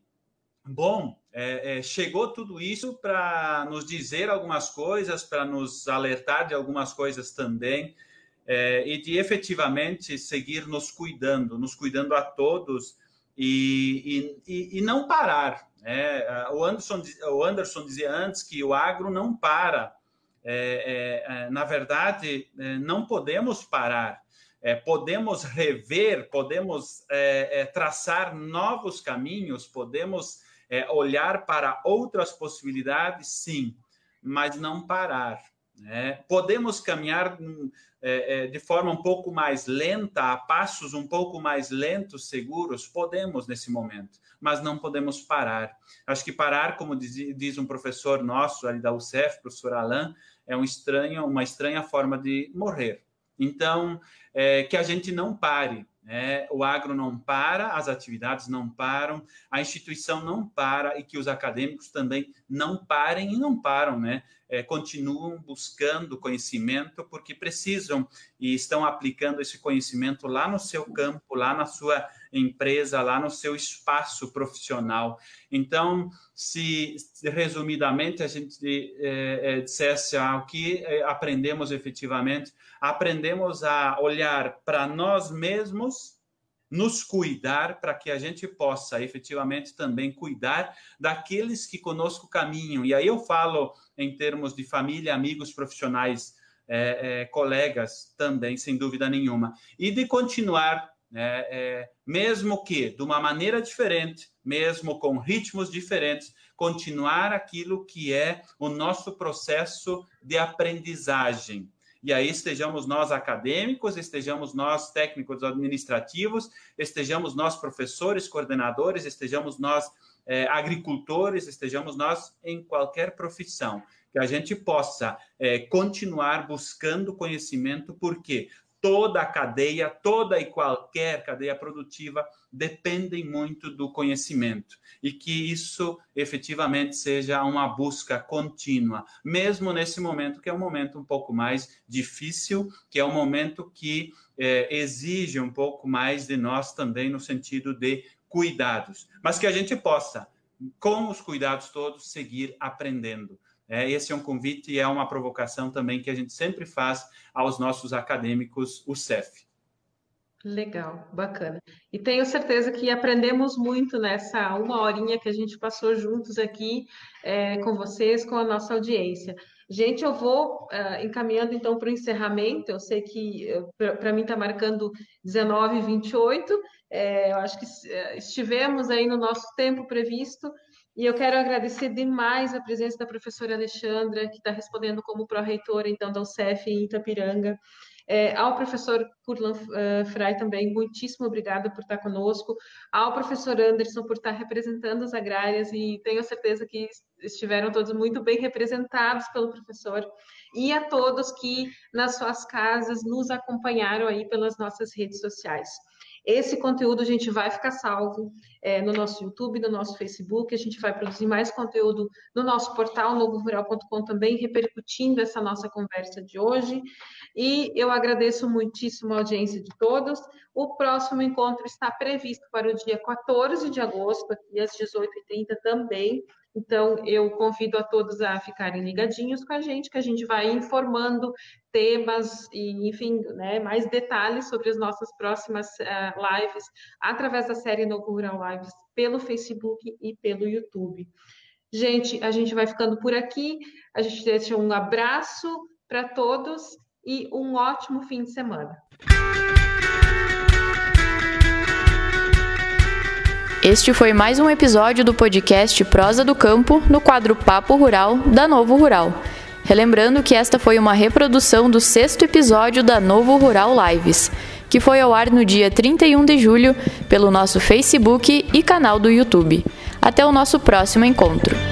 bom, é, é, chegou tudo isso para nos dizer algumas coisas, para nos alertar de algumas coisas também, é, e de efetivamente seguir nos cuidando, nos cuidando a todos e, e, e não parar. Né? O, Anderson, o Anderson dizia antes que o agro não para. É, é, é, na verdade, não podemos parar. podemos rever, podemos traçar novos caminhos, podemos olhar para outras possibilidades, sim, mas não parar. Né? Podemos caminhar hum, é, é, de forma um pouco mais lenta, a passos um pouco mais lentos, seguros? Podemos nesse momento, mas não podemos parar. Acho que parar, como diz, diz um professor nosso ali da UCF, professor Alain, é um estranho, uma estranha forma de morrer. Então, é, que a gente não pare, é, o agro não para, as atividades não param, a instituição não para e que os acadêmicos também não parem e não param, né? É, continuam buscando conhecimento porque precisam e estão aplicando esse conhecimento lá no seu campo, lá na sua empresa, lá no seu espaço profissional. Então, se resumidamente a gente é, é, dissesse ah, o que é, aprendemos efetivamente, aprendemos a olhar para nós mesmos, nos cuidar para que a gente possa efetivamente também cuidar daqueles que conosco caminham. E aí eu falo em termos de família, amigos, profissionais, é, é, colegas também, sem dúvida nenhuma. E de continuar, né, é, mesmo que de uma maneira diferente, mesmo com ritmos diferentes, continuar aquilo que é o nosso processo de aprendizagem e aí estejamos nós acadêmicos, estejamos nós técnicos administrativos, estejamos nós professores, coordenadores, estejamos nós é, agricultores, estejamos nós em qualquer profissão, que a gente possa é, continuar buscando conhecimento, porque toda a cadeia, toda e qualquer cadeia produtiva dependem muito do conhecimento e que isso efetivamente seja uma busca contínua, mesmo nesse momento que é um momento um pouco mais difícil, que é um momento que é, exige um pouco mais de nós também no sentido de cuidados, mas que a gente possa, com os cuidados todos, seguir aprendendo é, esse é um convite e é uma provocação também que a gente sempre faz aos nossos acadêmicos, o CEF.
Legal, bacana. E tenho certeza que aprendemos muito nessa uma horinha que a gente passou juntos aqui é, com vocês, com a nossa audiência. Gente, eu vou uh, encaminhando então para o encerramento. Eu sei que uh, para mim está marcando 19 e 28. É, eu acho que uh, estivemos aí no nosso tempo previsto. E eu quero agradecer demais a presença da professora Alexandra, que está respondendo como pró-reitora, então, da UCEF em Itapiranga. É, ao professor Kurlan uh, Frey também, muitíssimo obrigada por estar conosco. Ao professor Anderson por estar representando as agrárias e tenho certeza que estiveram todos muito bem representados pelo professor. E a todos que nas suas casas nos acompanharam aí pelas nossas redes sociais. Esse conteúdo a gente vai ficar salvo é, no nosso YouTube, no nosso Facebook, a gente vai produzir mais conteúdo no nosso portal novorural.com também, repercutindo essa nossa conversa de hoje. E eu agradeço muitíssimo a audiência de todos. O próximo encontro está previsto para o dia 14 de agosto, aqui às 18h30 também. Então, eu convido a todos a ficarem ligadinhos com a gente, que a gente vai informando temas e, enfim, né, mais detalhes sobre as nossas próximas uh, lives através da série Rural Lives pelo Facebook e pelo YouTube. Gente, a gente vai ficando por aqui. A gente deixa um abraço para todos e um ótimo fim de semana.
Este foi mais um episódio do podcast Prosa do Campo, no quadro Papo Rural da Novo Rural. Relembrando que esta foi uma reprodução do sexto episódio da Novo Rural Lives, que foi ao ar no dia 31 de julho pelo nosso Facebook e canal do YouTube. Até o nosso próximo encontro.